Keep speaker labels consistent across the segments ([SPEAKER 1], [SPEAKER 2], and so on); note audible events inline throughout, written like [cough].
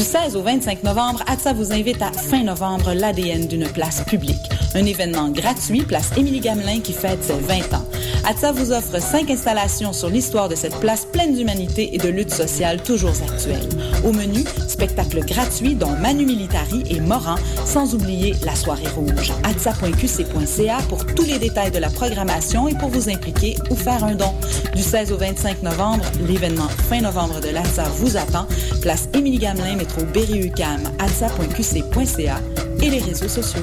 [SPEAKER 1] Du 16 au 25 novembre, ATSA vous invite à fin novembre l'ADN d'une place publique. Un événement gratuit, place Émilie Gamelin qui fête ses 20 ans. ATSA vous offre cinq installations sur l'histoire de cette place pleine d'humanité et de lutte sociale toujours actuelle. Au menu, spectacles gratuits dont Manu Militari et Moran, sans oublier la soirée rouge. atsa.qc.ca pour tous les détails de la programmation et pour vous impliquer ou faire un don. Du 16 au 25 novembre, l'événement fin novembre de l'ATSA vous attend. Place Émilie Gamelin, métro Berry-UQAM, atsa.qc.ca et les réseaux sociaux.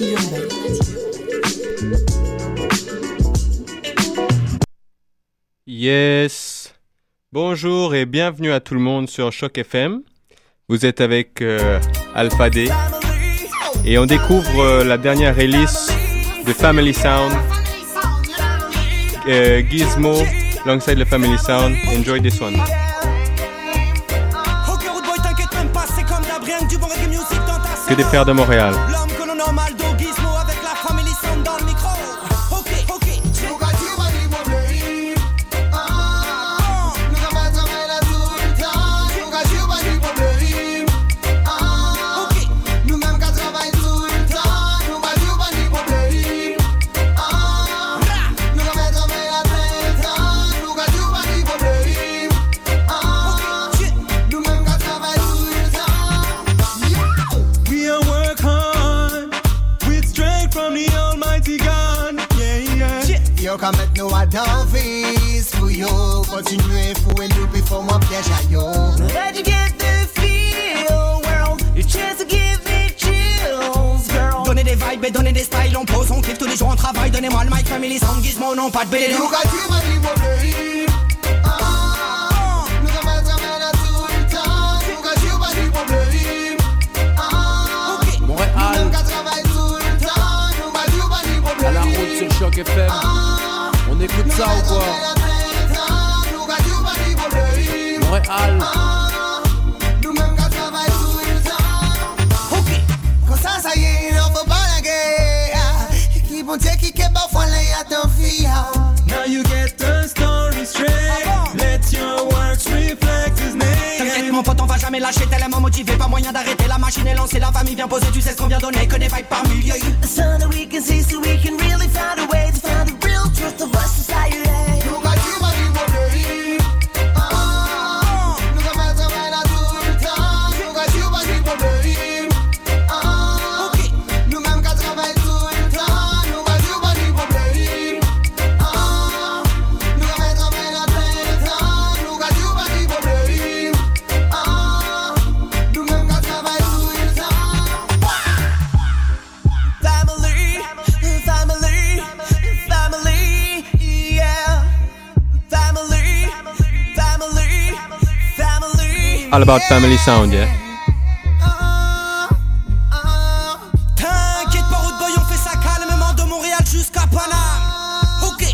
[SPEAKER 2] urbaine.
[SPEAKER 3] Yes. Bonjour et bienvenue à tout le monde sur Choc FM. Vous êtes avec euh, Alpha D et on découvre euh, la dernière release de Family Sound. Euh, Gizmo, alongside the Family Sound. Enjoy this one. Que des frères de Montréal.
[SPEAKER 4] Yo Kontinue fou en nou before mwen pièj a yo
[SPEAKER 5] you get the feel, world. Your chance to give me chills, girl.
[SPEAKER 6] Donnez des vibes et donnez des styles, on pose, on kiffe tous les jours, on travaille, donnez-moi le mic, family sound, gizmo, non pas de bélé.
[SPEAKER 4] Ah, Ah,
[SPEAKER 7] FM. On écoute ça ou quoi?
[SPEAKER 4] Tout le temps Ok, la bon Dieu ya fiya
[SPEAKER 8] Now you get the story straight. Let your works reflect his
[SPEAKER 6] T'inquiète
[SPEAKER 8] name.
[SPEAKER 6] mon pote, on va jamais lâcher, tellement motivé, pas moyen d'arrêter. La machine est lancée, la famille vient poser, tu sais ce qu'on vient donner, que des vibes par milliers.
[SPEAKER 5] So that we can see, so we can really find a way to find the real truth of our
[SPEAKER 3] All about Family Sound, yeah.
[SPEAKER 6] T'inquiète pas, boy, on fait ça calmement de Montréal jusqu'à Paname. Ok,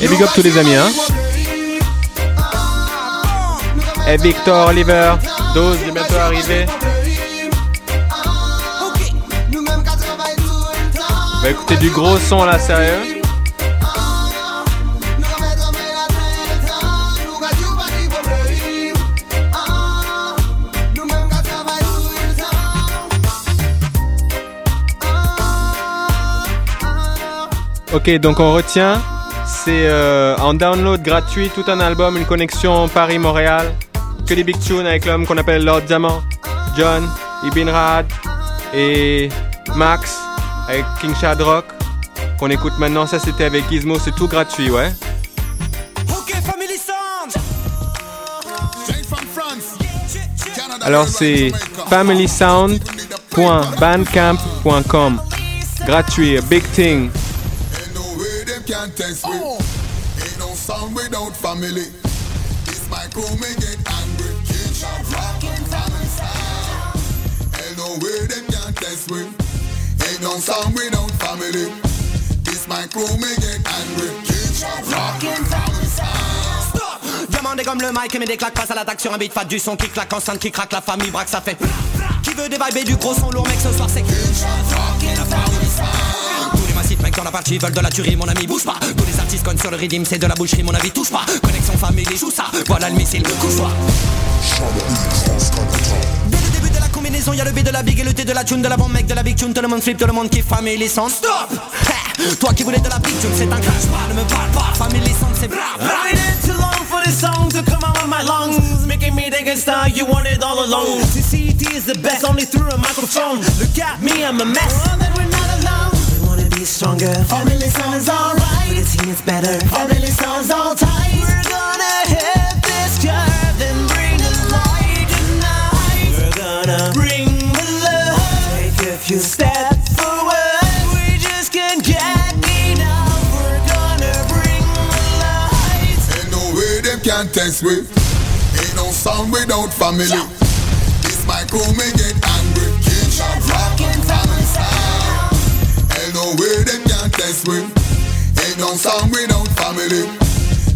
[SPEAKER 3] Et big up tous les amis, hein. Et Victor, Oliver, Dose est bientôt arrivé. On va écouter du gros son là, sérieux. Ok, donc on retient. C'est euh, en download gratuit tout un album, une connexion Paris-Montréal. Que des big tunes avec l'homme qu'on appelle Lord Diamant, John, Ibn Rad et Max avec King Shadrock. Qu'on écoute maintenant, ça c'était avec Gizmo, c'est tout gratuit, ouais.
[SPEAKER 6] Ok, Family Sound.
[SPEAKER 3] Alors c'est familysound.bandcamp.com. Gratuit, big thing.
[SPEAKER 9] Can't test with. Ain't no sound without family. This my crew may get angry. King shot rockin' family sound. Ain't no way them can't test with. Ain't no sound without family. This my crew may get angry. King shot rockin' family sound.
[SPEAKER 6] Stop Diamandé comme le mic et met des claques passe à l'attaque sur un beat fat du son qui claque enceinte qui craque la famille braque ça fait Qui veut des vibes et du gros son lourd mec ce soir c'est rockin' family dans la partie veulent de la tuerie mon ami bouge pas. Tous les artistes connent sur le rythme c'est de la boucherie mon avis touche pas. Connexion famille joue ça. Voilà le missile couche-toi Dès le début de la combinaison y'a le B de la big et le T de la tune de la bombe mec de la big tune Tout le monde flip tout le monde kiffe family sound. Stop! Toi qui voulais de la big tune c'est un crash pas ne me parle pas. Family sound c'est bra bra
[SPEAKER 5] I waited too long for this song to come out of my lungs Making me think it's time you wanted all along CCT is the best only through a microphone. Look at me, I'm a mess Wanna stronger. Family sounds alright With a team it's better. Family sounds all tight. We're gonna hit this curve and bring the light tonight. We're gonna bring the love. Take a few steps forward. We just can't get enough. We're gonna bring the light.
[SPEAKER 9] Ain't no way them can't test with. Ain't no sound without family. This my crew may get angry. No way them can't test with. Ain't no song without family.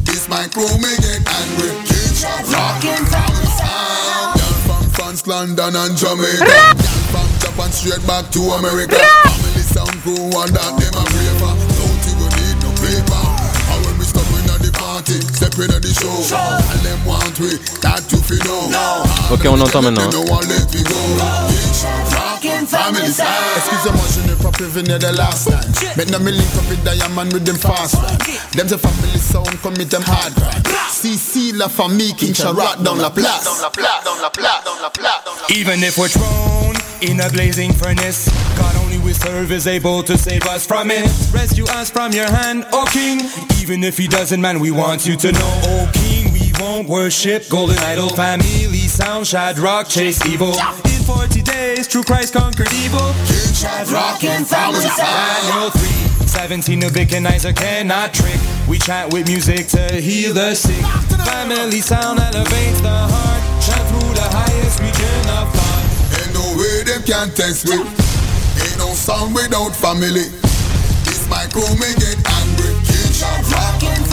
[SPEAKER 9] This my crew may get angry. King shot rockin' family sound. Girl from France, London and Jamaica. Girl from Japan straight back to America. Family sound crew and that them a braver. Don't even need no paper. And when we step in at the party, step in at the show. And them want we, that you feel know.
[SPEAKER 3] Ok, on entend maintenant.
[SPEAKER 9] No one let me go. King shot rockin' family sound.
[SPEAKER 10] Excusez-moi, je n'ai pas prévenu de last time. Maintenant, me link up with Diamond with them fast ride. Them the family sound, come with them hard ride. CC, la famille, King Charlotte dans la place. Dans la place, dans la place, dans la place, dans la place.
[SPEAKER 11] Even if we're thrown in a blazing furnace, God only we serve is able to save us from it. Rescue us from your hand, O King. Even if he doesn't, man, we want you to know, O King, we won't worship golden idol. Family sound, Shadrach, chase evil. In 40 days, true Christ conquered evil.
[SPEAKER 9] King Shadrach and family sound.
[SPEAKER 11] Daniel 3, 17, Nebuchadnezzar cannot trick. We chant with music to heal the sick. Family sound elevates the heart. Chant through the highest region of thought.
[SPEAKER 9] Ain't no way them can't test with. Ain't no sound without family. This my crew may get angry. King family sound. Ain't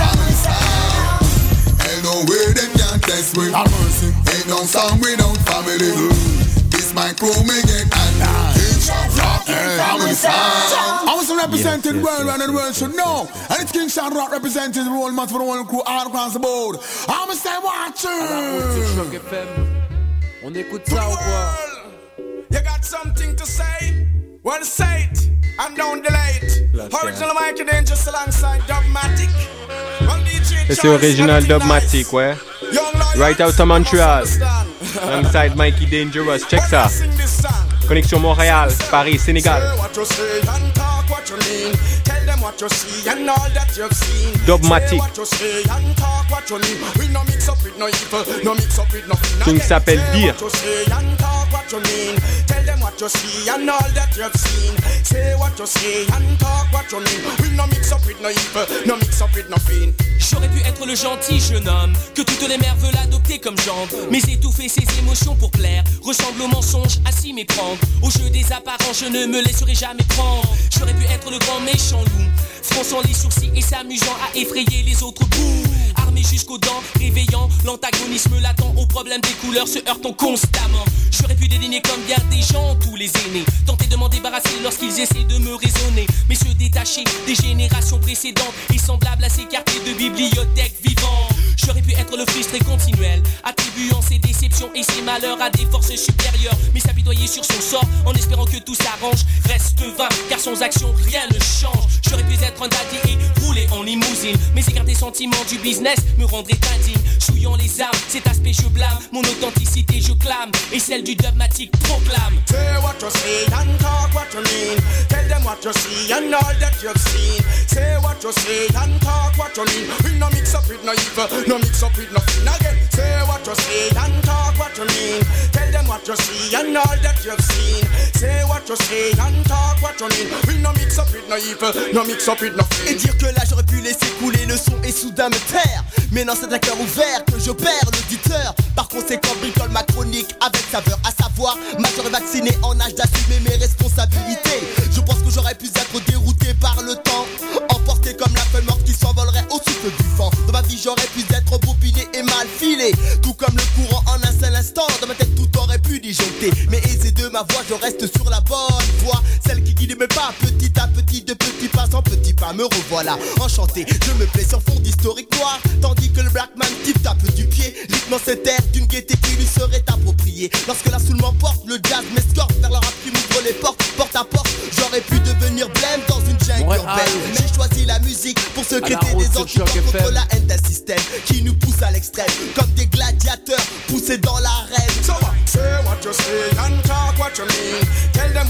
[SPEAKER 9] no way them can't test with. Ain't no sound without family. Mm. This my crew may get angry. King shot family sound.
[SPEAKER 10] I was represented
[SPEAKER 3] Yes, yes,
[SPEAKER 10] world around the world should know. And it's King Sean Rock representing the role man for the whole crew all across the board. I'm a say watch
[SPEAKER 7] C'est On écoute ça ou quoi
[SPEAKER 12] You got something to say? Say it and don't delay. Original Michael Dangerous alongside Dogmatic. One
[SPEAKER 3] Ça c'est original Dogmatic, ouais. Right out of Montreal. [laughs] Alongside Mikey Dangerous. Check ça. Connexion Montréal, Paris, Sénégal. Dogmatic. Qui s'appelle Dire.
[SPEAKER 12] What you say and talk talk what you mean. Tell them what you see and all that you've seen. Say what you say and talk what you mean. We no mix up with no evil, no mix up with no fiend.
[SPEAKER 13] J'aurais pu être le gentil jeune homme que toutes les mères veulent adopter comme jambe. Mais étouffer ses émotions pour plaire ressemble au mensonge à s'y méprendre. Au jeu des apparences, je ne me laisserai jamais prendre. J'aurais pu être le grand méchant loup, fronçant les sourcils et s'amusant à effrayer les autres bouts. Armé jusqu'aux dents, réveillant l'antagonisme latent au problème des couleurs se heurtant constamment. J'aurais pu dédaigner comme bien des gens, tous les aînés. Tenter de m'en débarrasser lorsqu'ils essaient de me raisonner. Mais se détacher des générations précédentes et semblables à s'écarter de bibliothèques vivantes. J'aurais pu être le frustré continuel, attribuant ses déceptions et ses malheurs à des forces supérieures, mais s'apitoyer sur son sort en espérant que tout s'arrange. Reste vain, car sans action rien ne change. J'aurais pu être un daddy et rouler en limousine, mais écarter sentiments du business me rendrait indigne. Chouillant les armes, cet aspect je blâme, mon authenticité je clame, et celle du dogmatique proclame.
[SPEAKER 12] Say what you see and talk what you mean. Tell them what you see and all that you've seen. Say what you say and talk what you mean. We no mix up with no mix up with nothing again. Say what you say and talk what you mean. Tell them what you see and all that you've seen. Say what you say and talk what you mean. We no mix up with no evil, no mix up with nothing.
[SPEAKER 14] Et dire que là j'aurais pu laisser couler le son et soudain me taire Mais non c'est un cœur ouvert que je perds l'auditeur Par conséquent bricole ma chronique avec saveur À savoir majeur vacciné en âge d'assumer mes responsabilités Je pense que j'aurais pu être dérouté par le temps Comme la feuille morte qui s'envolerait au souffle du vent Dans ma vie j'aurais pu être bobiné et mal filé. Tout comme le courant en un seul instant. Dans ma tête tout aurait pu disjoncter. Mais aisé de ma voix je reste sur la bonne voie. Celle qui guide mes pas petit à petit De petit pas en petit pas me revoilà. Enchanté, je me plais sur fond d'historique noir. Tandis que le Blackman type tape du pied Rythme cet air d'une gaieté qui lui serait appropriée. Lorsque la soul m'emporte, le jazz m'escorte Vers le rap qui m'ouvre les portes, porte à porte J'aurais pu devenir blême dans une jungle urbaine secréter des
[SPEAKER 7] Choc
[SPEAKER 14] contre la haine d'un système Qui nous pousse à l'extrême Comme des gladiateurs poussés dans l'arène
[SPEAKER 12] So what? Say what you say and talk what you mean.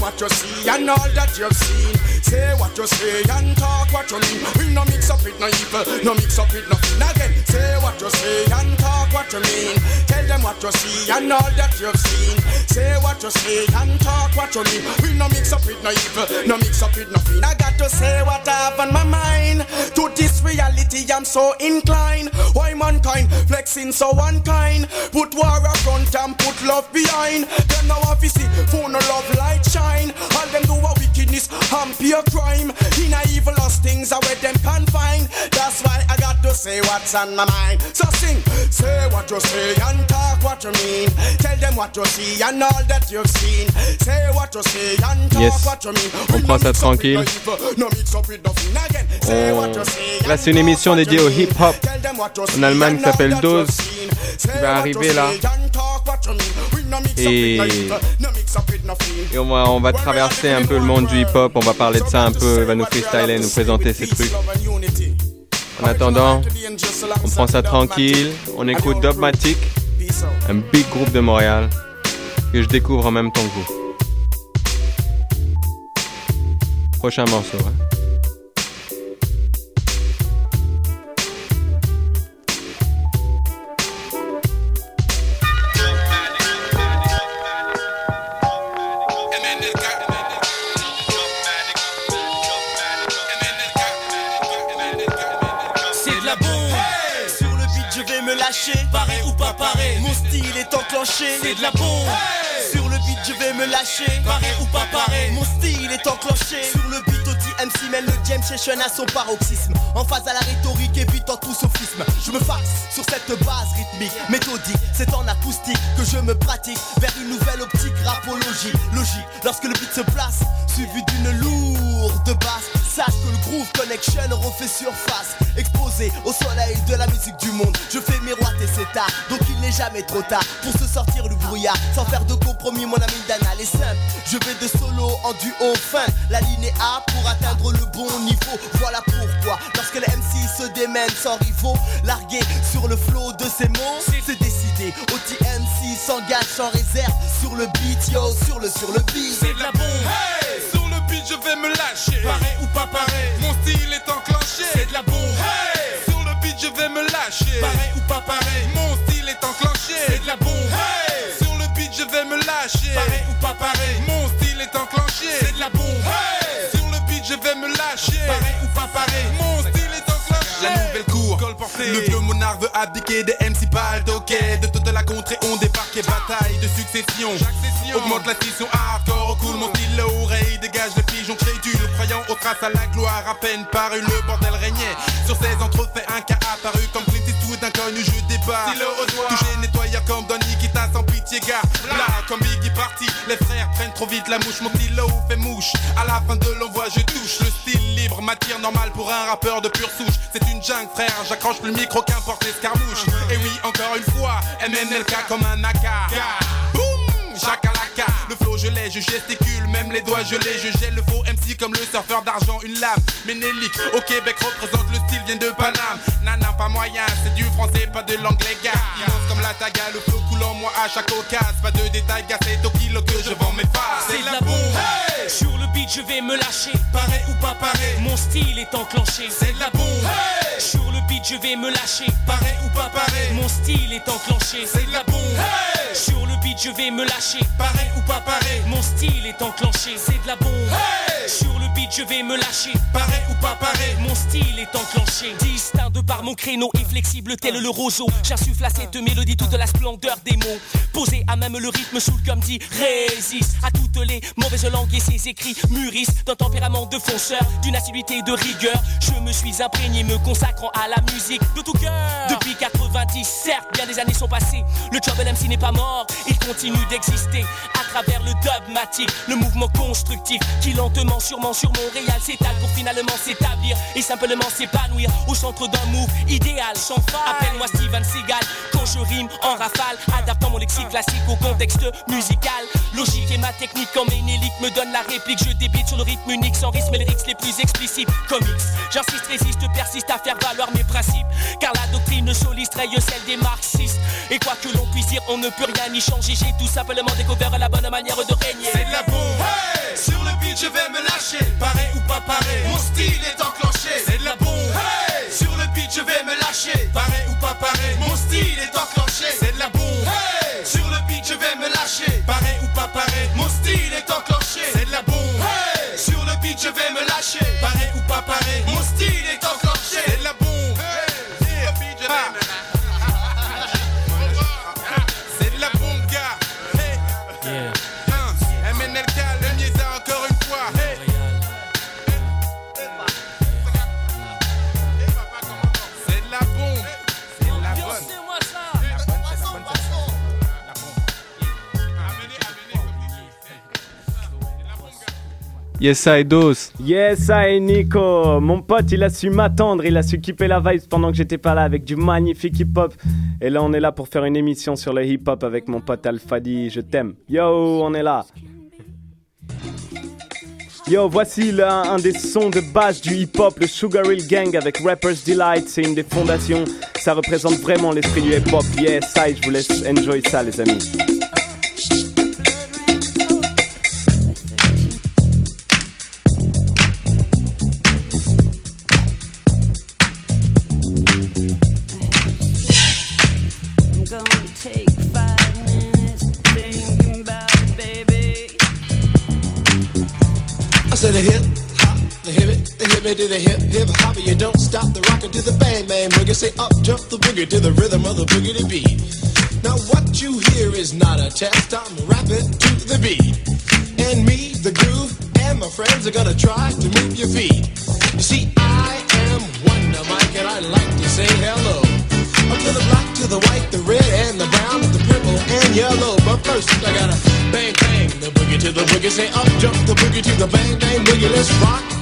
[SPEAKER 12] What you see and all that you've seen. Say what you say and talk what you mean. We no mix up with no evil, no mix up with nothing again. Say what you say and talk what you mean. Tell them what you see and all that you've seen. Say what you say and talk what you mean. We no mix up with no evil, no mix up with nothing. I got to say what I have on my mind. To this reality, I'm so inclined. Why mankind flexing so unkind? Put war up front and put love behind. Them now see phone no love light shine. All them do a wickedness and pure crime. In a evil us things are where them can find. That's why I got to say what's on my mind. So sing, say what you say and talk what you mean. Tell them what you see and all that you've seen. Say what you say and talk
[SPEAKER 3] Yes.
[SPEAKER 12] what you mean.
[SPEAKER 3] On prend ça tranquille.
[SPEAKER 12] Say
[SPEAKER 3] Là, c'est une émission dédiée au hip-hop en Allemagne qui s'appelle Dose, qui va arriver là. Et, et on, va, on va traverser un peu le monde du hip-hop, on va parler de ça un peu, il va nous freestyler, nous présenter ces trucs. En attendant, on prend ça tranquille, on écoute Dogmatic, un big groupe de Montréal, que je découvre en même temps que vous. Prochain morceau. Hein.
[SPEAKER 14] Vais me lâcher. Paré ou pas paré Mon style est enclenché. C'est de la bombe Sur le beat je vais me lâcher. Paré ou pas paré Mon style est enclenché. Sur le beat MC mène le jam session à son paroxysme. En phase à la rhétorique évitant tout sophisme. Je me fasse sur cette base rythmique Méthodique. C'est en acoustique que je me pratique. Vers une nouvelle optique rapologie Logique. Lorsque le beat se place Suivi d'une lourde basse Sache que le groove connection refait surface. Exposé au soleil de la musique du monde. Je fais miroiter cet art Donc il n'est jamais trop tard Pour se sortir du brouillard. Sans faire de compromis mon ami Dana est simple Je vais de solo en duo fin. La ligne est A pour atteindre le bon niveau. Voilà pourquoi Lorsque les MC se démènent sans rivaux. Largué sur le flot de ces mots C'est décidé. Oti MC s'engage sans réserve Sur le beat yo Sur le sur le beat.
[SPEAKER 15] C'est de la bombe. Hey Sur le beat, je vais me lâcher. Pareil ou pas pareil. Mon style est enclenché. C'est de la bombe. Hey Sur le beat, je vais me lâcher. Pareil ou pas pareil. Mon style est enclenché. C'est de la bombe. Hey Sur le beat, je vais me lâcher.
[SPEAKER 13] Pareil ou pas pareil
[SPEAKER 15] Mon style est enclenché.
[SPEAKER 13] C'est de la bombe.
[SPEAKER 15] Sur le beat, je vais me lâcher.
[SPEAKER 13] Pareil ou pas pareil
[SPEAKER 15] Mon style est enclenché.
[SPEAKER 13] La nouvelle cour.
[SPEAKER 15] Col porté. Le vieux monarque veut abdiquer des MC ok De toute la contrée, on débarque et bataille de succession. Augmente la scission hardcore, cool mon style l'oreille, traces à la gloire. À peine paru, le bordel régnait. Sur 16 entrefaits, un cas apparu comme Clint Eastwood, inconnu, je débat. Touché, nettoyeur comme Donny, qui t'a sans pitié, gars. Là, comme Biggie parti, les frères prennent trop vite la mouche. Mon stylo fait mouche. À la fin de l'envoi, je touche. Le style libre, matière normale pour un rappeur de pure souche. C'est une jungle, frère. J'accroche le micro, qu'importe l'escarmouche. Et oui, encore une fois, MNLK comme un AK. Boum, chakalaka. Je l'ai, je gesticule, même les doigts, je l'ai. Je gèle le faux MC comme le surfeur d'argent, une lame. Ménélique, au Québec, représente le style, vient de Paname. Nana, pas moyen, c'est du français, pas de l'anglais, gars. Immense comme la taga, le flow coule en moi à chaque occasion. Pas de détails, gars, c'est au kilo que je vends mes phases.
[SPEAKER 13] C'est de la bombe. Sur le beat, je vais me lâcher.
[SPEAKER 15] Pareil ou pas pareil
[SPEAKER 13] Mon style est enclenché.
[SPEAKER 15] C'est la bombe.
[SPEAKER 13] Sur le beat, je vais me lâcher.
[SPEAKER 15] Pareil ou pas pareil
[SPEAKER 13] Mon style est enclenché.
[SPEAKER 15] C'est de la bombe.
[SPEAKER 13] Sur le beat, je vais me lâcher.
[SPEAKER 15] Pareil ou pas pareil
[SPEAKER 13] Mon style est enclenché. C'est de la bombe. Sur le beat, je vais me lâcher.
[SPEAKER 15] Pareil ou pas pareil
[SPEAKER 13] Mon style est enclenché. Distinct de par mon créneau et flexible tel le roseau. J'insuffle à cette mélodie toute la splendeur des mots. Posé à même le rythme sous comme dit résiste à toutes les mauvaises langues et ses écrits mûrissent d'un tempérament de fonceur, d'une assiduité et de rigueur. Je me suis imprégné me consacrant à la musique de tout cœur. Depuis 90, certes, bien des années sont passées. Le job LMC n'est pas mort, il continue d'exister à travers le dogmatique, le mouvement constructif qui lentement, sûrement sur Montréal s'étale pour finalement s'établir et simplement s'épanouir au centre d'un move idéal. Sans Appelle-moi Steven Seagal quand je rime en rafale, adaptant mon lexique classique au contexte musical. Logique et ma technique comme Ménélique me donne la réplique. Je débite sur le rythme unique sans rythme et les les plus explicites. Comics, j'insiste, résiste, persiste à faire valoir mes principes. Car la doctrine soliste raye celle des marxistes. Et quoi que l'on puisse dire, on ne peut rien y changer. J'ai tout simplement découvert la bonne manière de régner.
[SPEAKER 15] C'est de la bombe. Sur le beat, je vais me lâcher. Pareil ou pas pareil Mon style est enclenché. C'est de la bombe. Sur le beat, je vais me lâcher. Pareil ou pas pareil Mon style est enclenché. C'est de la bombe.
[SPEAKER 3] Yes, I dos.
[SPEAKER 16] Yes, I Nico. Mon pote, il a su m'attendre, il a su kipper la vibe pendant que j'étais pas là avec du magnifique hip-hop. Et là, on est là pour faire une émission sur le hip-hop avec mon pote Alfadi. Je t'aime. Yo, on est là. Yo, voici là un des sons de base du hip-hop, le Sugar Hill Gang avec Rapper's Delight. C'est une des fondations. Ça représente vraiment l'esprit du hip-hop. Yes, I, je vous laisse enjoy ça, les amis.
[SPEAKER 4] Hip to the hip hip hop. You don't stop the rocker to the bang bang boogie. Say up jump the boogie to the rhythm of the boogie to beat. Now what you hear is not a test. I'm rapping to the beat, and me, the groove, and my friends are gonna try to move your feet. You see, I am Wonder Mike, and I like to say hello. Up to the black, to the white, the red, and the brown, the purple, and yellow. But first, I gotta bang bang the boogie to the boogie. Say up jump the boogie to the bang bang boogie. Let's rock.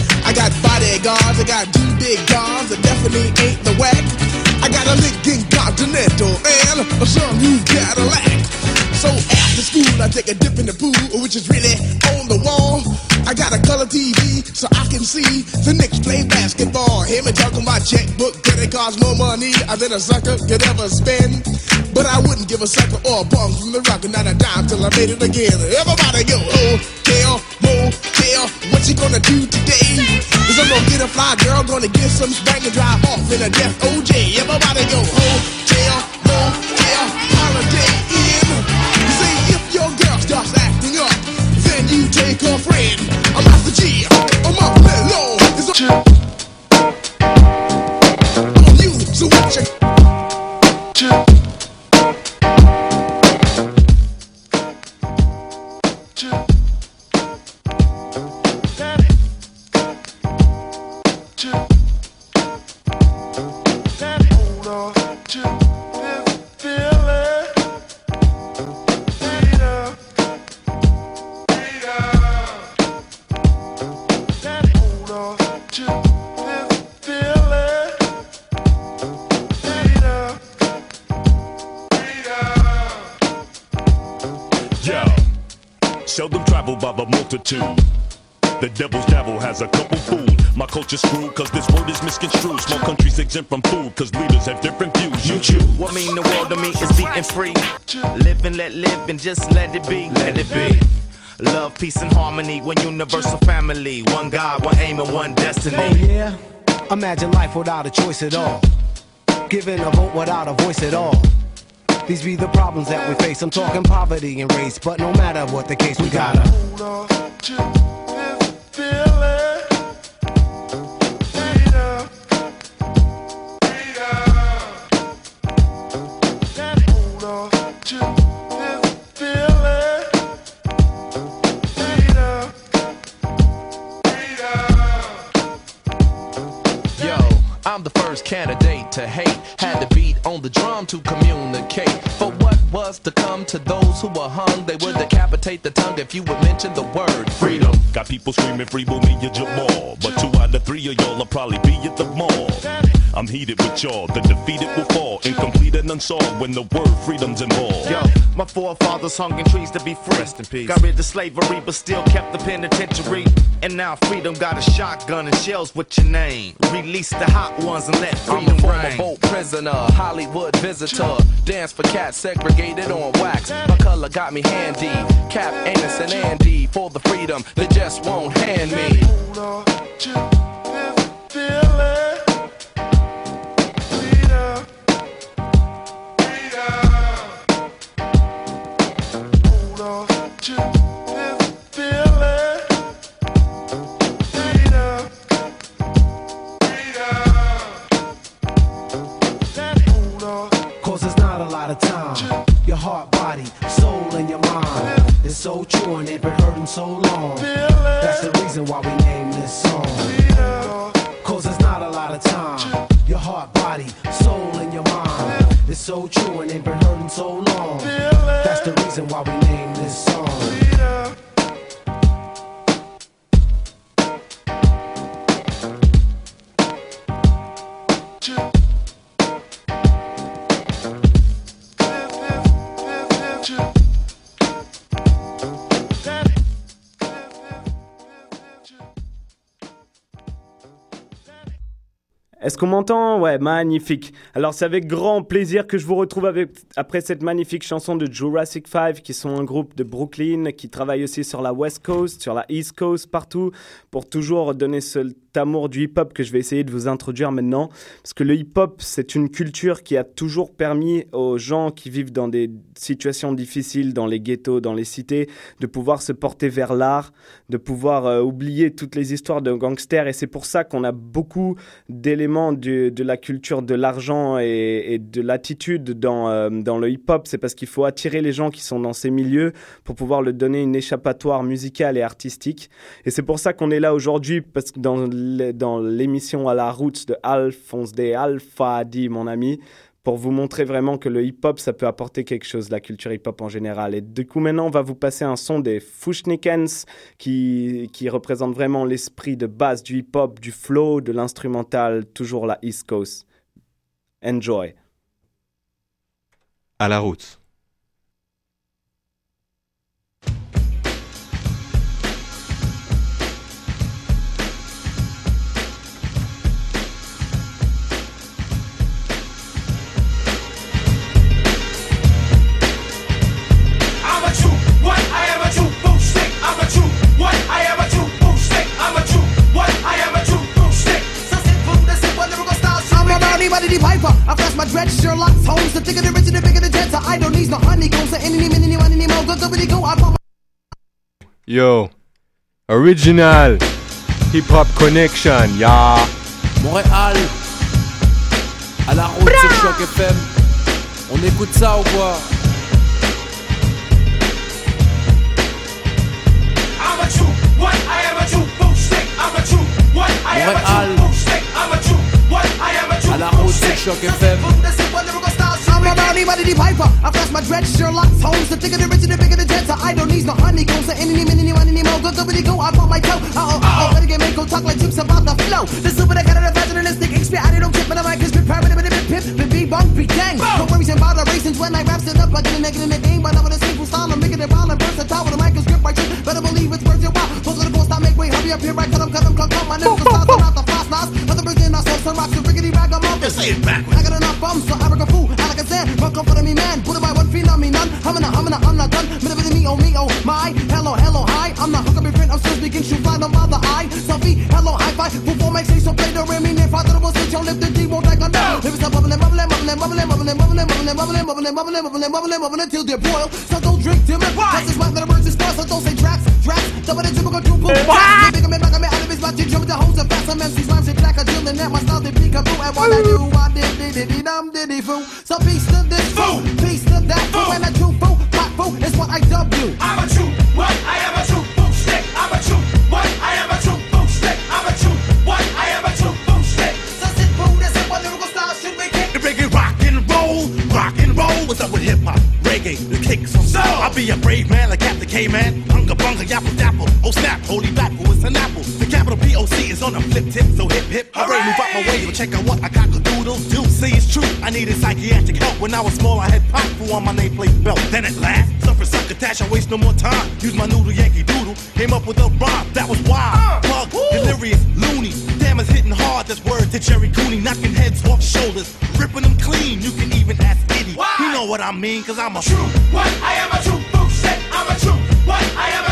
[SPEAKER 17] I got bodyguards, I got two big cars, that definitely ain't the whack. I got a Lincoln Continental and a some new Cadillac. So after school, I take a dip in the pool, which is really on the wall. I got a color TV so I can see the Knicks play basketball. Hear me talking about checkbook, cause it costs more money than a sucker could ever spend. But I wouldn't give a sucker or a bum from the rock and not a dime till I made it again. Everybody go, oh, hotel, motel, oh, what you gonna do today? Cause I'm gonna get a fly girl, gonna get some spank and drive off in a death OJ. Everybody go, oh, hotel, motel,
[SPEAKER 18] devil's devil has a couple food. My culture's screwed cause this word is misconstrued. Small countries exempt from food cause leaders have different views. You choose.
[SPEAKER 19] What mean the world to me is being free. Live and let live and just let it be. Let it be. Love, peace, and harmony. One universal family. One God, one aim, and one destiny.
[SPEAKER 20] Oh yeah? Imagine life without a choice at all. Giving a vote without a voice at all. These be the problems that we face. I'm talking poverty and race, but no matter what the case, we gotta.
[SPEAKER 21] I'm the first candidate to hate. Had to beat on the drum to communicate. For what was to come to those who were hung, they would decapitate the tongue if you would mention the word freedom.
[SPEAKER 18] Got people screaming free Boomy Jamal. But two out of three of y'all will probably be at the mall. I'm heated with y'all. The defeated will fall. Incomplete and unsolved when the word freedom's involved.
[SPEAKER 19] Yo, my forefathers hung in trees to be free. Rest in peace. Got rid of slavery, but still kept the penitentiary. And now freedom got a shotgun and shells with your name. Release the hot ones and let freedom
[SPEAKER 21] I'm
[SPEAKER 19] freedom
[SPEAKER 21] a former
[SPEAKER 19] reign.
[SPEAKER 21] boat prisoner, Hollywood visitor. Dance for cats segregated on wax. My color got me handy. Cap, Anus, and Andy for the freedom they just won't hand me.
[SPEAKER 20] Heart, body, soul, and your mind. It's so true and they've been hurting so long. That's the reason why we named this song. Cause there's not a lot of time. Your heart, body, soul, and your mind. It's so true and they've been hurting so long. That's the reason why we named this song.
[SPEAKER 16] Est-ce qu'on m'entend? Ouais, magnifique. Alors c'est avec grand plaisir que je vous retrouve après cette magnifique chanson de Jurassic 5, qui sont un groupe de Brooklyn, qui travaille aussi sur la West Coast, sur la East Coast, partout, pour toujours donner cet amour du hip-hop que je vais essayer de vous introduire maintenant. Parce que le hip-hop, c'est une culture qui a toujours permis aux gens qui vivent dans des situations difficiles, dans les ghettos, dans les cités, de pouvoir se porter vers l'art, de pouvoir euh, oublier toutes les histoires de gangsters. Et c'est pour ça qu'on a beaucoup d'éléments de la culture de l'argent et, de l'attitude dans, euh, dans le hip-hop. C'est parce qu'il faut attirer les gens qui sont dans ces milieux pour pouvoir leur donner une échappatoire musicale et artistique. Et c'est pour ça qu'on est là aujourd'hui, parce que dans l'émission à la route de Alphonse D. Alpha dit mon ami, pour vous montrer vraiment que le hip-hop, ça peut apporter quelque chose, la culture hip-hop en général. Et du coup, maintenant, on va vous passer un son des Fushnikens qui, qui représente vraiment l'esprit de base du hip-hop, du flow, de l'instrumental, toujours la East Coast. Enjoy.
[SPEAKER 3] À la route.
[SPEAKER 4] that The thicker the rich and the bigger the. I don't need no I.
[SPEAKER 3] Yo. Original. Hip Hop Connection, ya.
[SPEAKER 7] Yeah. Montréal. On écoute ça ou quoi?
[SPEAKER 22] Bullshit chucking fib. I'm
[SPEAKER 4] about anybody the piper. I flash my dreads, Sherlock Holmes. The thicker the richer, the bigger the jets. I don't need no honey goes. So any minute, anyone, any more goes. Somebody go, I bought my toe. Uh oh, uh oh. Better get me go talk like chips about the flow. The super that got an advantage in this thing. Expert, I don't trip, but I might conspire pyramid, bit, bit, pip, bit, be bunk, be gang. No worries about the races when I raps it up. I get a negative in the game, but I'm with a simple style. I'm making it round and versatile with a mic and script right here. Better believe it's worth your while. Close to the post, I make way. Hurry up here, right? Cut 'em, cut 'em, cut 'em. My niggas to out the fast knives. Other bringing us some rocks and rickety rag 'em up. Say it backwards. I got enough bums, so I rock a fool. I like sand. Run come for me, man. Put it by one feet on me, none. Humming, humming, I'm not done. Minute with me, oh me, oh my. Hello, hello, hi. I'm not hook up your friend. I'm still speaking. Shoot fly, don't bother. I. Selfie, hello, high five. Full make say so play the father, the sit your lip, the D won't take a no. If it's a bubbling, bubbling, bubbling, bubbling, bubbling, bubbling, bubbling, bubbling, bubbling, bubbling, bubbling, bubbling, bubbling, till they boil. So don't drink to me. Cause it's my little birds is so don't say tracks, tracks. Double the triple, go boom. Big me back, I'm out of his mouth. Jump the hoes and fast. Some MCs rhymes and black. I deal in that. My style, they peek a boo. And what I do, I did, did, did, did, dum, did, did, foo. So peace to this fool, peace to that fool. And a true fool, black fool is what I dub you.
[SPEAKER 22] I'm a true what? I am a true bootstick. I'm a true what? I am a true bootstick. I'm a true what? I am a true bootstick.
[SPEAKER 4] So sit fool, this is what lyrical style should we kick?
[SPEAKER 12] The reggae rock and roll, rock and roll. What's up with hip hop? Reggae, the kick some soul. I'll be a brave man like Captain K-Man. Bunga bunga, yapple dapple. Oh snap, holy battle, it's an apple. The capital P-O-C is on a flip tip, so hip hip. Hooray, move out my way, yo, check out what I got do. See, it's true, I needed psychiatric help. When I was small, I had pop foo on my nameplate belt. Then at last, suffer succotash, I waste no more time. Use my noodle Yankee doodle, came up with a rhyme that was wild. Uh, Bug, delirious, loony. Damn, it's hitting hard, that's word to Jerry Cooney. Knocking heads off shoulders, ripping them clean. You can even ask Diddy. You know what I mean, cause I'm a true.
[SPEAKER 22] What? I am a true bootstick. I'm a true what? I am a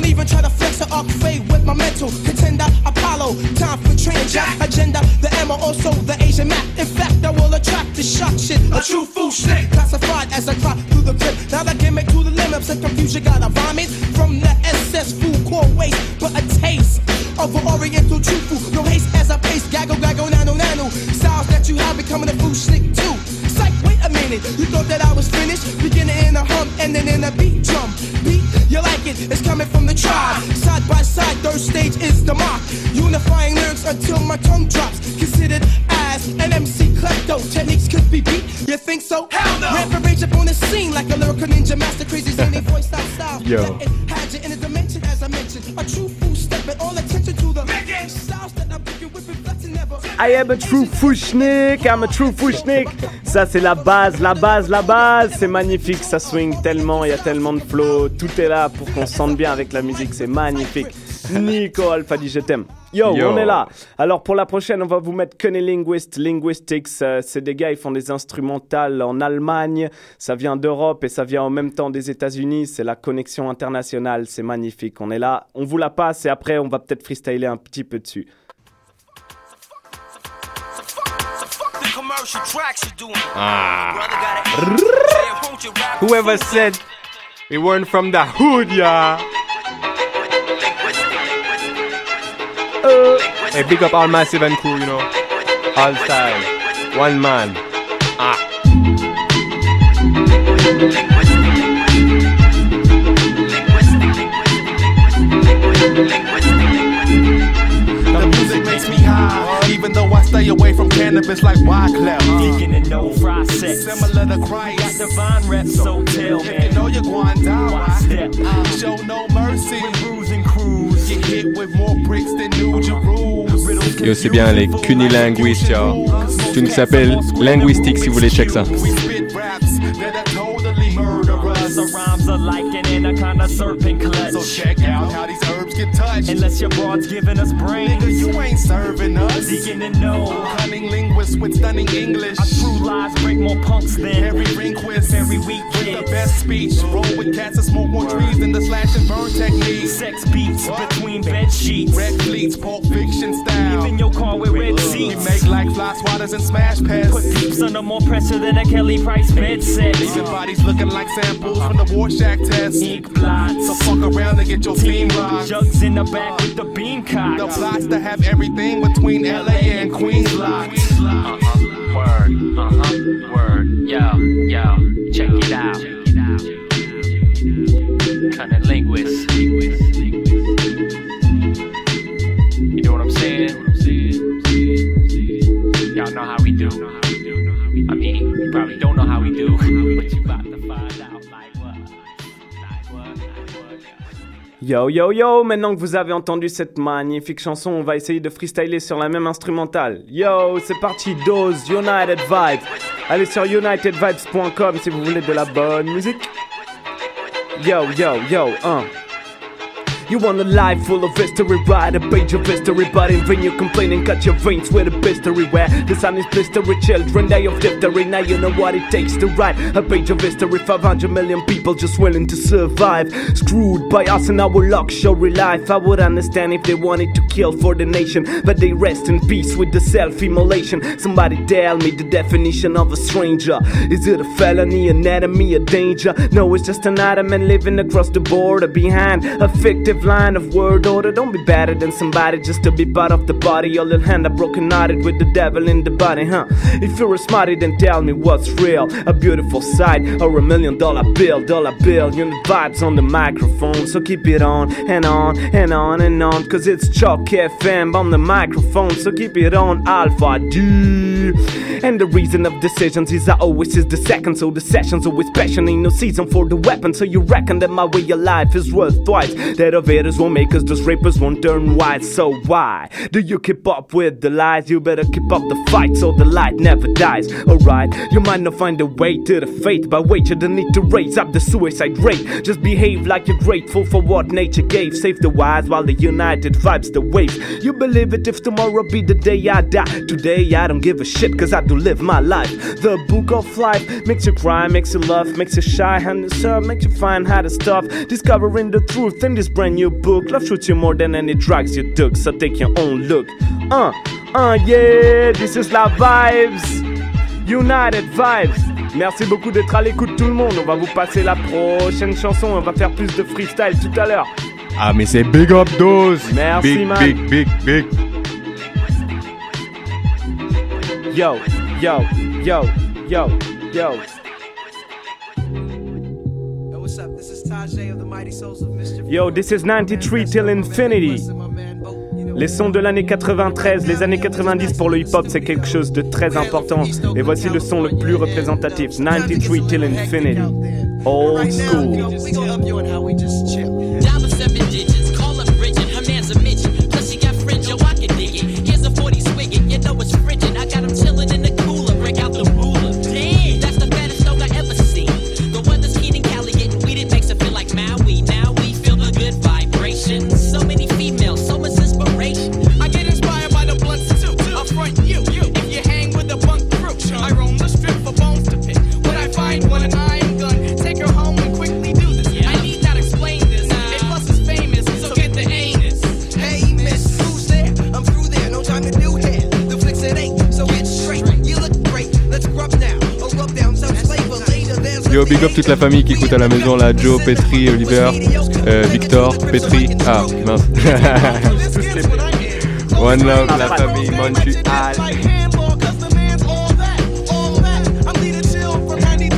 [SPEAKER 23] Don't even try to flex or arc fade with my mental. Contender, Apollo, time for transact agenda. The ammo, also the Asian map. In fact, I will attract the shock shit. A true fool snake. Classified as a crop through the grip. Now that gimmick to the limits and confusion got a vomit from the SS food core waste. But a taste of an oriental true fool. No haste as I pace, gaggle, gaggle, nano, nano. Styles that you have becoming a fool slick too. Psych, wait a minute. You thought that I was finished? Beginning hum, ending in a beat drum. Beat, you like it? It's coming from the tribe. Side by side, third stage is the mark. Unifying lyrics until my tongue drops. Considered as an MC klepto. Techniques could be beat. You think so? Hell no. Rampant rage up on the scene like a lyrical ninja master. Crazy zany [laughs] voice style style.
[SPEAKER 3] Yo.
[SPEAKER 23] It had you in a dimension as I mentioned. A true fool stepping all attention to the styles that I'm
[SPEAKER 16] I am a true fushnik, I'm a true fushnik. Ça c'est la base, la base, la base. C'est magnifique, ça swing tellement, il y a tellement de flow. Tout est là pour qu'on se sente bien avec la musique, c'est magnifique. Nico Alpha dit je t'aime. Yo,
[SPEAKER 3] Yo.
[SPEAKER 16] on est là. Alors pour la prochaine, on va vous mettre Connie Linguist, Linguistics. Euh, c'est des gars, ils font des instrumentales en Allemagne. Ça vient d'Europe et ça vient en même temps des États-Unis. C'est la connexion internationale, c'est magnifique. On est là, on vous la passe et après on va peut-être freestyler un petit peu dessus.
[SPEAKER 22] Commercial tracks you doing.
[SPEAKER 3] Ah.
[SPEAKER 22] Brother gotta eat. Say, won't you rap
[SPEAKER 3] Whoever said we weren't from the hood, yeah. Hey, big up all massive and cool, you know. All style. One man. Ah.
[SPEAKER 24] High, even though I stay away from cannabis like Wyclef.
[SPEAKER 25] Deacon and no fry sex.
[SPEAKER 24] Similar to Christ.
[SPEAKER 25] Got divine reps, so tell
[SPEAKER 24] If
[SPEAKER 25] man.
[SPEAKER 24] you know you're going down,
[SPEAKER 25] Why step?
[SPEAKER 24] show no mercy?
[SPEAKER 25] Cruising cruise.
[SPEAKER 24] Get hit with more bricks than New Jerusalem.
[SPEAKER 3] Yo, c'est bien les cunilinguistes, yo. Tune qui s'appelle Linguistique si vous voulez check ça.
[SPEAKER 24] We spit raps that are totally murderous.
[SPEAKER 25] The rhymes are like an anaconda serpent clutch.
[SPEAKER 24] So check out how these herbs get touched.
[SPEAKER 25] Unless your broad's giving us brains.
[SPEAKER 24] Nigga, you ain't serving us.
[SPEAKER 25] Deacon and no.
[SPEAKER 24] Cunning linguist with stunning English.
[SPEAKER 25] Our true lies break more punks than
[SPEAKER 24] Harry Rehnquist.
[SPEAKER 25] Very weekend.
[SPEAKER 15] With the best speech, roll with cats and smoke more trees than the slash and burn technique.
[SPEAKER 25] Sex beats between bed sheets.
[SPEAKER 15] Red fleets, pulp fiction style.
[SPEAKER 25] Leaving your car with red
[SPEAKER 15] We
[SPEAKER 25] seats.
[SPEAKER 15] make like fly swatters and smash pads.
[SPEAKER 25] Put peeps under more pressure than a Kelly Price bed set.
[SPEAKER 15] Leaving bodies looking like samples from the Warshak test.
[SPEAKER 25] Ink blots.
[SPEAKER 15] So fuck around and get your team rocked.
[SPEAKER 25] Jugs in the back with the bean cock.
[SPEAKER 15] The plots to have everything between LA and Queens locked.
[SPEAKER 25] Uh-huh. Word. Uh-huh. Word. Yo, yo. Check it out. Cunning linguist. You know what I'm saying? Y'all know how we do. I mean, you probably don't know how we do, [laughs] but you about
[SPEAKER 16] Yo yo yo, maintenant que vous avez entendu cette magnifique chanson, on va essayer de freestyler sur la même instrumentale. Yo, c'est parti, Dose, United Vibes. Allez sur unitedvibes.com si vous voulez de la bonne musique. Yo yo yo, un. You want a life full of history, write a page of history, but in vain you complain and cut your veins with a history where the sun is blistery, children die of diphthery. Now you know what it takes to write a page of history. 500 million people just willing to survive, screwed by us in our luxury life. I would understand if they wanted to kill for the nation, but they rest in peace with the self-immolation. Somebody tell me the definition of a stranger. Is it a felony, an enemy, a danger? No, it's just another man living across the border behind a fictive line of word order. Don't be better than somebody just to be part of the body. Your little hand are broken hearted with the devil in the body, huh? If you're a smarty, then tell me what's real. A beautiful sight or a million dollar bill, dollar bill. You know vibes on the microphone, so keep it on and on and on and on. Cause it's Chalk FM on the microphone, so keep it on Alpha D. And the reason of decisions is I always is the second, so the session's always passion. Ain't no season for the weapon, so you reckon that my way of life is worth twice. That haters won't make us, those rapers won't turn white. So why do you keep up with the lies? You better keep up the fight so the light never dies. Alright, you might not find a way to the fate, but wait, you don't need to raise up the suicide rate. Just behave like you're grateful for what nature gave. Save the wise while the united vibes the wave. You believe it if tomorrow be the day I die. Today I don't give a shit cause I do live my life. The book of life makes you cry, makes you laugh, makes you shy, and deserve, makes you find how to stuff. Discovering the truth in this brand new book. Love shoots you more than any drugs you took, so take your own look. Uh, uh, yeah, this is la vibes. United Vibes. Merci beaucoup d'être à l'écoute tout le monde. On va vous passer la prochaine chanson. On va faire plus de freestyle tout à l'heure.
[SPEAKER 3] Ah, mais c'est big up dose.
[SPEAKER 16] Merci,
[SPEAKER 3] big,
[SPEAKER 16] man.
[SPEAKER 3] big, big, big.
[SPEAKER 16] Yo, yo, yo, yo, yo. Yo, this is 93 till infinity. Les sons de l'année 93, les années 90 pour le hip-hop, c'est quelque chose de très important. Et voici le son le plus représentatif, 93 till infinity. Old school.
[SPEAKER 3] Big up toute la famille qui écoute à la maison là. Joe, Petri, Oliver, euh, Victor, Petri. Ah, mince. [laughs] One love, la famille Montreal.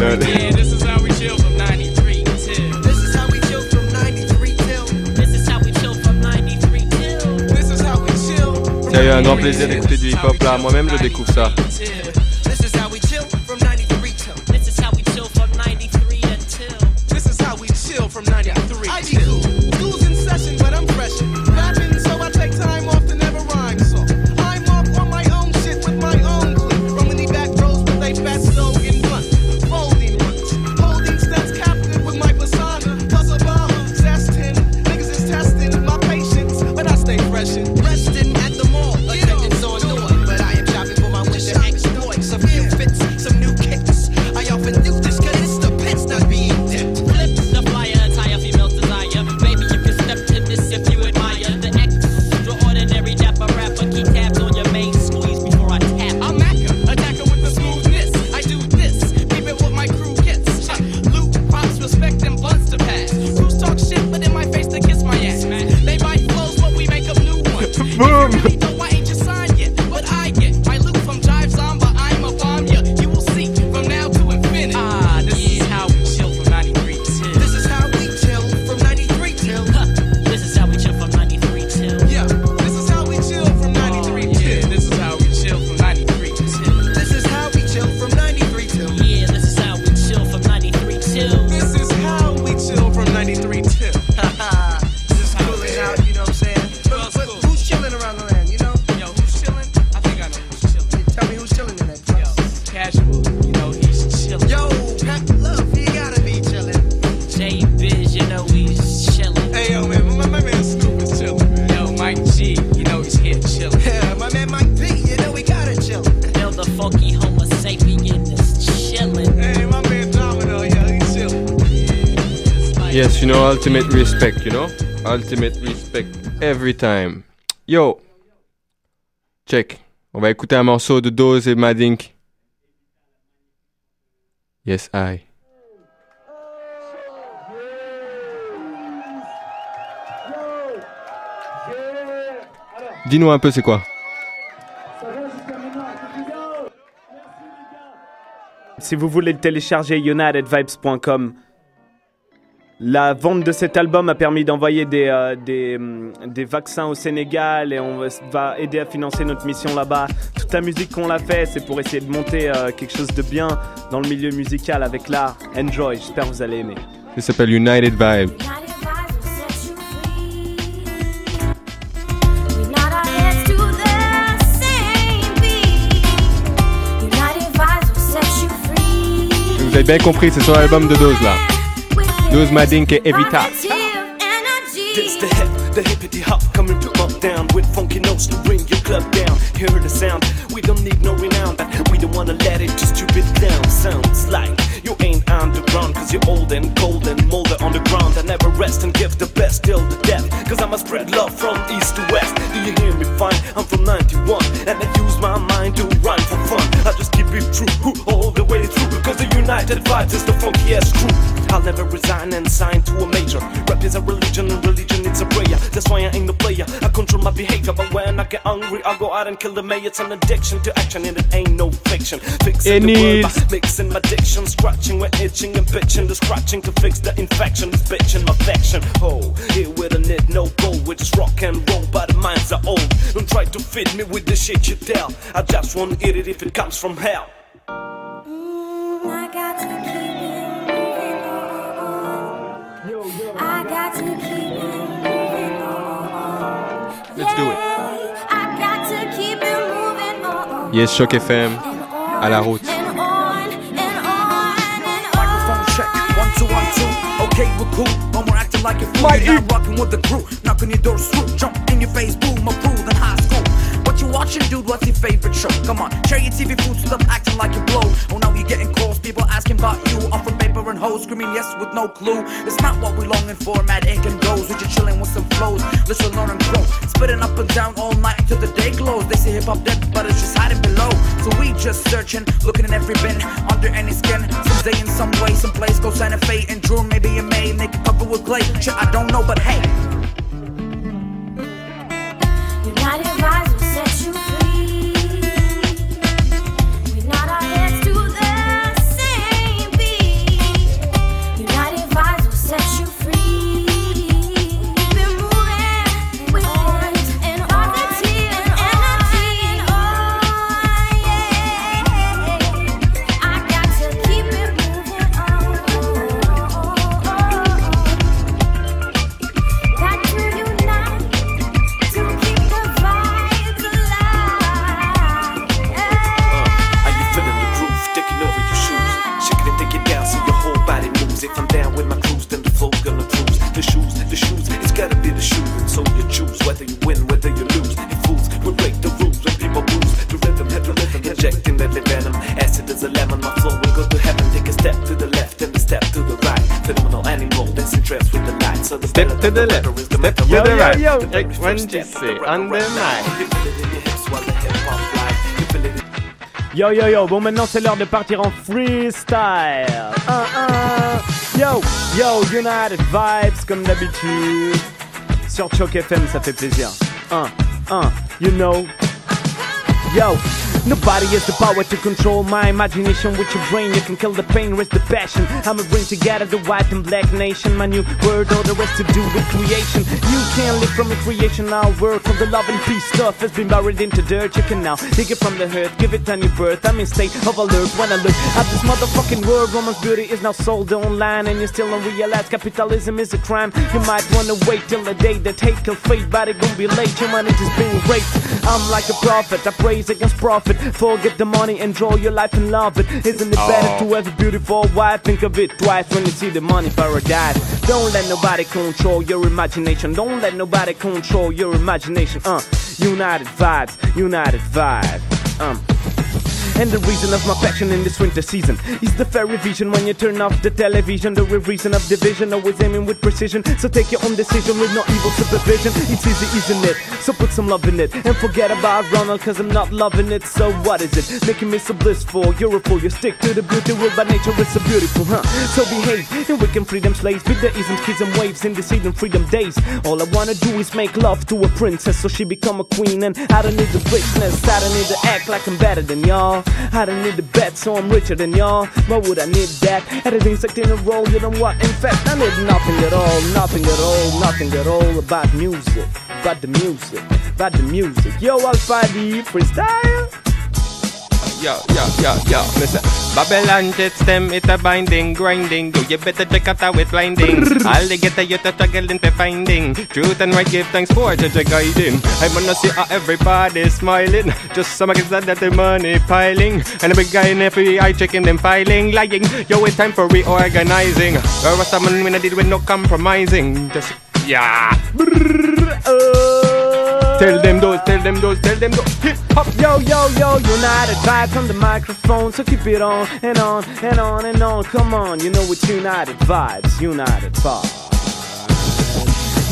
[SPEAKER 3] Lol.
[SPEAKER 14] Yeah, this is how we chill from 93 till.
[SPEAKER 20] This is how we chill from 93 till.
[SPEAKER 13] This is how we chill from 93 till.
[SPEAKER 14] This is how we chill.
[SPEAKER 3] Sérieux, un grand plaisir d'écouter du hip-hop là. Moi-même, je découvre ça. Yes, you know, ultimate respect, you know? Ultimate respect every time. Yo! Check. On va écouter un morceau de Dose et Madink. Yes, I. Dis-nous un peu c'est quoi?
[SPEAKER 16] Si vous voulez le télécharger, unitedvibes.com. La vente de cet album a permis d'envoyer des, euh, des, hum, des vaccins au Sénégal et on va- aider à financer notre mission là-bas. Toute la musique qu'on a fait, c'est pour essayer de monter euh, quelque chose de bien dans le milieu musical avec l'art. Enjoy, j'espère que vous allez aimer.
[SPEAKER 3] Ça s'appelle United Vibe. Vous avez bien compris, c'est sur l'album de Dose là. Dose, Madink et Evita.
[SPEAKER 26] This the hip, the hippity hop, coming to up down with funky notes to bring your club down. Hear the sound, we don't need no renown, but we don't wanna let it just stupid down. Sounds like you ain't underground, cause you're old and cold and molded on the ground. I never rest and give the best till the death, cause I'ma spread love from east to west. Do you hear me fine? I'm from 91, and I use my mind to rhyme for fun. I just keep it true all the way through, cause the United Vibes is the funkiest crew. I'll never resign and sign to a major. Rap is a religion, and religion it's a prayer. That's why I ain't the player. I control my behavior, but when I get hungry, I go out and kill the mayor. It's an addiction to action, and it ain't no fiction. Fixing the world by mixing my diction, scratching, we're itching and bitching. The scratching to fix the infection, it's bitching my affection. Oh, here with a knit, no gold, we just rock and roll, but the minds are old. Don't try to fit me with the shit you tell. I just won't eat it if it comes from hell.
[SPEAKER 3] Yes, Choc FM. À la route.
[SPEAKER 27] Microphone check, one two one two. Okay, we're cool, but we're acting like a fool. You're not rocking with the crew, knock on your door, screw, jump in your face, boom, my watching, dude? What's your favorite show? Come on, share your TV food, stop acting like you blow. Oh, now you're getting calls, people asking about you, offering paper and hoes, screaming yes with no clue. It's not what we longing for, mad ink and goes. We're just chilling with some flows, listen, learn and grow. Spitting up and down all night until the day glows. They say hip hop dead, but it's just hiding below. So we just searching, looking in every bin, under any skin. Someday in some way, some place, go Santa Fe and Drew, maybe in May, make it cover with clay. I don't know, but hey.
[SPEAKER 28] United
[SPEAKER 26] Yo yo yo,
[SPEAKER 16] bon maintenant c'est l'heure de partir en freestyle. Un, un. Yo yo, United Vibes comme d'habitude. Sur Choc FM, ça fait plaisir. Un, un, you know. Yo, Nobody has the power to control my imagination with your brain. You can kill the pain, raise the passion. I'ma bring together the white and black nation. My new word, all the rest to do with creation. You can't live from a creation. Our work of the love and peace stuff has been buried into dirt. You can now dig it from the earth, give it a new birth. I'm in state of alert when I look at this motherfucking world. Woman's beauty is now sold online, and you still don't realize capitalism is a crime. You might wanna wait till the day that hate can fade, but it gon' be late. Humanity's being raped. I'm like a prophet, I praise against profit. Forget the money, enjoy your life and love it. Isn't it better to have a beautiful wife? Think of it twice when you see the money paradise. Don't let nobody control your imagination. Don't let nobody control your imagination. Uh, united vibes, united vibe. Um. And the reason of my passion in this winter season is the fairy vision when you turn off the television. The reason of division, always aiming with precision. So take your own decision with no evil supervision. It's easy, isn't it? So put some love in it and forget about Ronald, cause I'm not loving it. So what is it? Making me so blissful. You're a fool, you stick to the beauty rule by nature, it's so beautiful, huh? So behave and we can freedom slaves. Be the isms, kids, and waves in the Eden freedom days. All I wanna do is make love to a princess so she become a queen. And I don't need the richness, I don't need to act like I'm better than y'all. I don't need the bet, so I'm richer than y'all. Why would I need that? Everything's like in a roll, you know what? In fact, I need nothing at all, nothing at all, nothing at all about music. About the music, about the music. Yo, Alpha D, freestyle.
[SPEAKER 3] Yo, yo, yo, yo, listen. Babylon jets them, it a binding, grinding. Yo, you better check out how it blinding. All they get a youth a struggling to finding. Truth and right, give thanks for judge a guiding. I wanna see how everybody smiling. Just some kids that the money piling. And a big guy in FBI checking them filing, lying. Yo, it's time for reorganizing. Where was someone when I did with no compromising? Just, yeah. Uh. Tell them those, tell them those, tell them those. Hip hop.
[SPEAKER 16] Yo, yo, yo, united vibes on the microphone. So keep it on and on and on and on. Come on, you know it's united vibes, united vibes.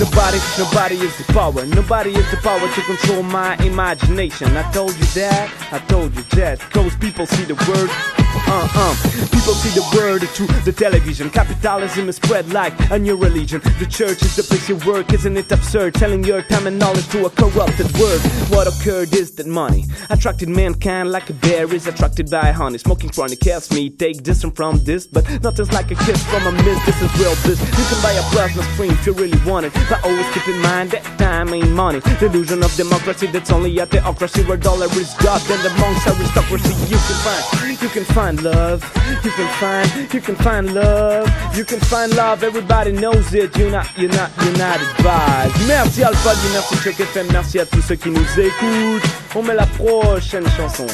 [SPEAKER 16] Nobody, nobody is the power. Nobody is the power to control my imagination. I told you that, I told you that. Cause people see the word. Uh uh. People see the word through the television. Capitalism is spread like a new religion. The church is the place you work, isn't it absurd? Telling your time and knowledge to a corrupted word. What occurred is that money attracted mankind like a bear is attracted by honey. Smoking chronic helps me take distance from this, but nothing's like a kiss from a miss. This is real bliss. You can buy a plasma screen if you really want it, but always keep in mind that time ain't money. Delusion of democracy that's only a theocracy where dollar is God Then and amongst aristocracy. You can find, you can find love. You can find, you can find love. You can find love. Everybody knows it. You're not, you're not, you're not advised. Merci Alpha, du merci Choc FM, merci à tous ceux qui nous écoutent. On met la prochaine chanson.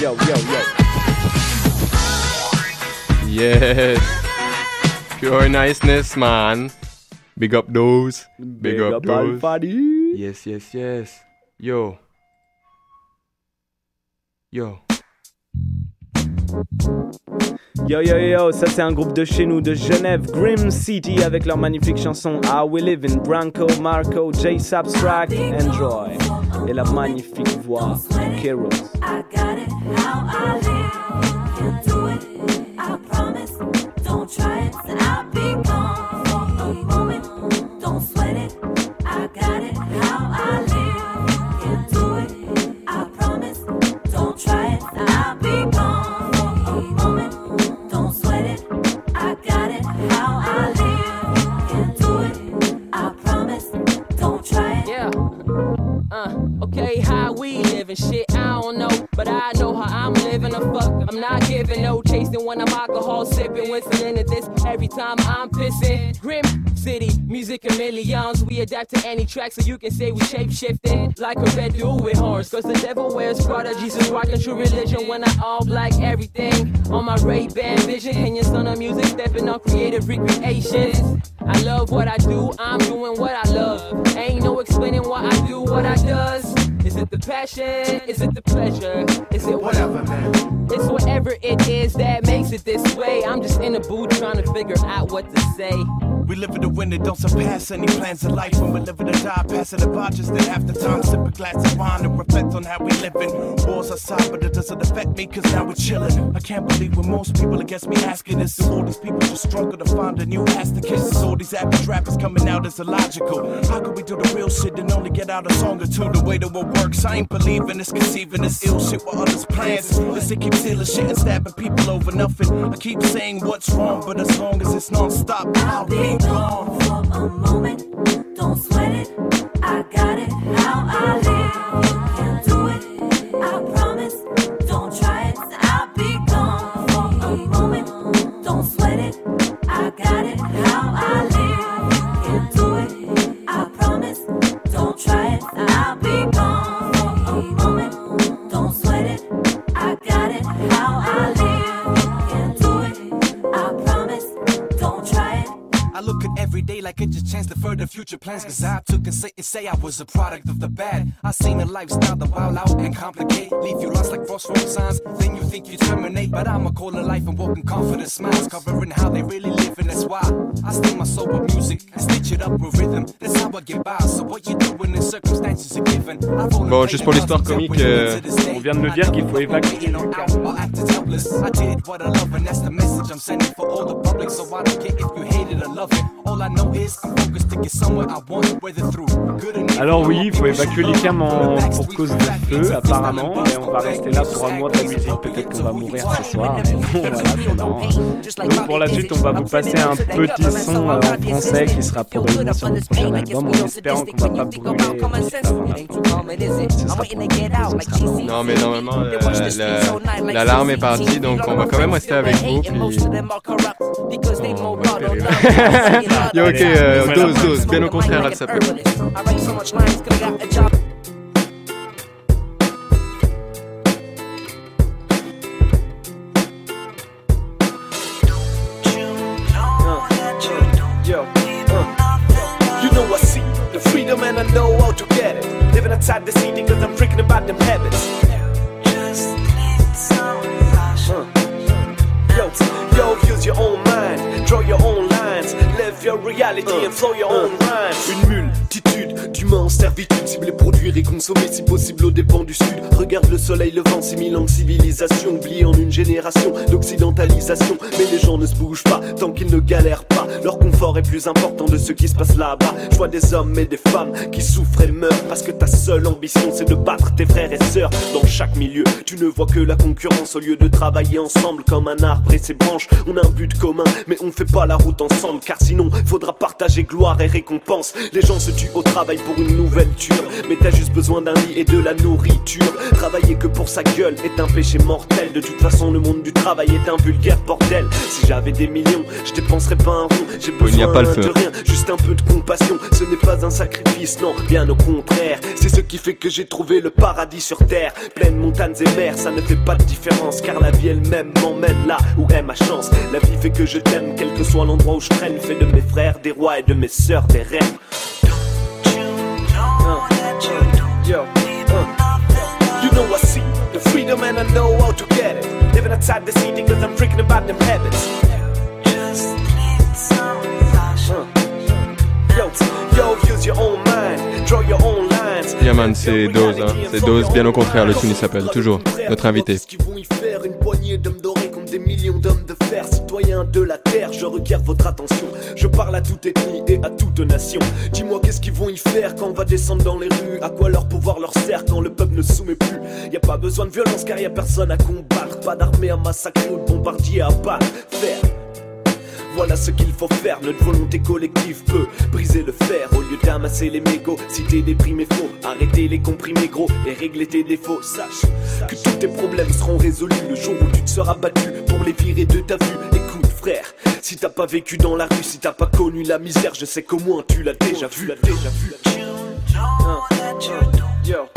[SPEAKER 16] Yo, yo, yo.
[SPEAKER 3] Yes. Pure niceness, man. Big up those. Big,
[SPEAKER 16] Big
[SPEAKER 3] up,
[SPEAKER 16] up
[SPEAKER 3] those. Yes, yes, yes. Yo. Yo.
[SPEAKER 16] Yo yo yo, ça c'est un groupe de chez nous de Genève, Grim City avec leur magnifique chanson How We Live in Branco, Marco, J Substract, Enjoy et la magnifique voix de Keros.
[SPEAKER 4] Don't try it,
[SPEAKER 29] any track so you can say we shape shifting. Like a red dude with horns. Cause the devil wears Prada. Jesus rocking true religion when I all black everything. On my Ray Ban vision. Kenyan son of music, stepping on creative recreations. I love what I do, I'm doing what I love. Ain't no explaining why I do what I does. Is it the passion? Is it the pleasure? Is it whatever, man? It's whatever it is that makes it this way. I'm just in a booth trying to figure out what to say.
[SPEAKER 23] We live in the wind that don't surpass any plans of life. When we live in the die, passing the bar just then half the time. Sip a glass of wine and reflect on how we living. Wars aside, but it doesn't affect me, cause now we're chilling. I can't believe when most people against me asking this. All these people just struggle to find a new ass to kiss? All these average rappers coming out as illogical. How could we do the real shit and only get out a song or two? The way the world works, I ain't believing this, conceiving this ill shit while others plans. Let's keep stealing shit and stabbing people over nothing. I keep saying what's wrong, but as long as it's non-stop, I'll be gone.
[SPEAKER 28] for a moment. Don't sweat it. I got it. How I live, you can do it. I promise. Don't try it. I'll be gone for a moment. Don't sweat it. I got it. How I live,
[SPEAKER 30] future plans. Cause I took and say, and say I was a product of the bad. I seen a lifestyle that wild out and complicate. Leave you lost like crossroad signs. Then you think you terminate. But I'ma call it life and walk in confident smiles. Covering how they really live, and that's why I steal my soul with music and stitch it up with rhythm. That's how I get by. So what you doing in circumstances are given.
[SPEAKER 3] Bon, juste pour l'histoire comique, euh,
[SPEAKER 16] On vient de me dire qu'il faut évacuer.
[SPEAKER 30] I acted helpless. I did what I love, and that's the message I'm sending for all the public. So I don't care if you hate it or love it. All I know is I'm focused to get somewhere
[SPEAKER 16] Alors oui, il faut évacuer les cams en- pour cause de feu, apparemment, et on va rester là pour un mois de la musique. Peut-être qu'on va mourir ce soir. mais. Donc pour la suite, on va vous passer un petit son euh, en français qui sera probablement sur notre prochain album, en espérant qu'on va pas brûler.
[SPEAKER 3] Non, mais normalement, euh, la- l'alarme est partie, donc on va quand même rester avec vous. Puis... [laughs] Yo, ok, euh, dose, dose. bien au contraire, elle s'appelle.
[SPEAKER 31] freedom and I know how to get it. Living cause I'm freaking about them habits. Just need some passion. Yo, yo, use your own mind your reality and flow your own rhymes.
[SPEAKER 26] Une multitude d'humains en servitude, cibler, produire et consommer si possible aux dépens du sud. Regarde le soleil levant, 6000 ans de civilisation, oubliés en une génération d'occidentalisation. Mais les gens ne se bougent pas tant qu'ils ne galèrent pas. Leur confort est plus important de ce qui se passe là-bas. Choix des hommes et des femmes qui souffrent et meurent parce que ta seule ambition c'est de battre tes frères et sœurs. Dans chaque milieu, tu ne vois que la concurrence au lieu de travailler ensemble comme un arbre et ses branches. On a un but commun, mais on fait pas la route ensemble car sinon faudra partager gloire et récompense. Les gens se tuent au travail pour une nouvelle ture, mais t'as juste besoin d'un lit et de la nourriture. Travailler que pour sa gueule est un péché mortel. De toute façon, le monde du travail est un vulgaire bordel. Si j'avais des millions, je dépenserais pas un rond. J'ai besoin
[SPEAKER 3] pas
[SPEAKER 26] de rien, juste un peu de compassion. Ce n'est pas un sacrifice, non, bien au contraire. C'est ce qui fait que j'ai trouvé le paradis sur terre. Pleine montagnes et mers, ça ne fait pas de différence. Car la vie elle-même m'emmène là où est ma chance. La vie fait que je t'aime, quel que soit l'endroit où je traîne. Fais de mes frères des rois et de mes sœurs des reines.
[SPEAKER 31] Yo, uh, you know I see the freedom and I know how to get it. Living outside the city cause I'm freaking about them habits. Uh, Yo, yo, use your own mind, draw your own lines.
[SPEAKER 3] Yeah man, c'est Dose, hein. c'est Dose, bien au contraire, le tune il s'appelle, toujours, notre invité.
[SPEAKER 26] Qui vont y faire une poignée d'hommes dorés comme des millions d'hommes de fer, citoyens de la terre. Je requiers votre attention. Je parle à toute ethnie et à toute nation. Dis-moi qu'est-ce qu'ils vont y faire quand on va descendre dans les rues? À quoi leur pouvoir leur sert quand le peuple ne soumet plus? Y a pas besoin de violence car y a personne à combattre. Pas d'armée à massacrer ou de bombardier à battre. Faire. Voilà ce qu'il faut faire, notre volonté collective peut briser le fer au lieu d'amasser les mégots, citer des primes et faux, arrêter les comprimés gros et régler tes défauts. Sache que tous tes problèmes seront résolus le jour où tu te seras battu pour les virer de ta vue. Écoute frère, si t'as pas vécu dans la rue, si t'as pas connu la misère, je sais qu'au moins tu l'as déjà vu. déjà vu.
[SPEAKER 31] Yo,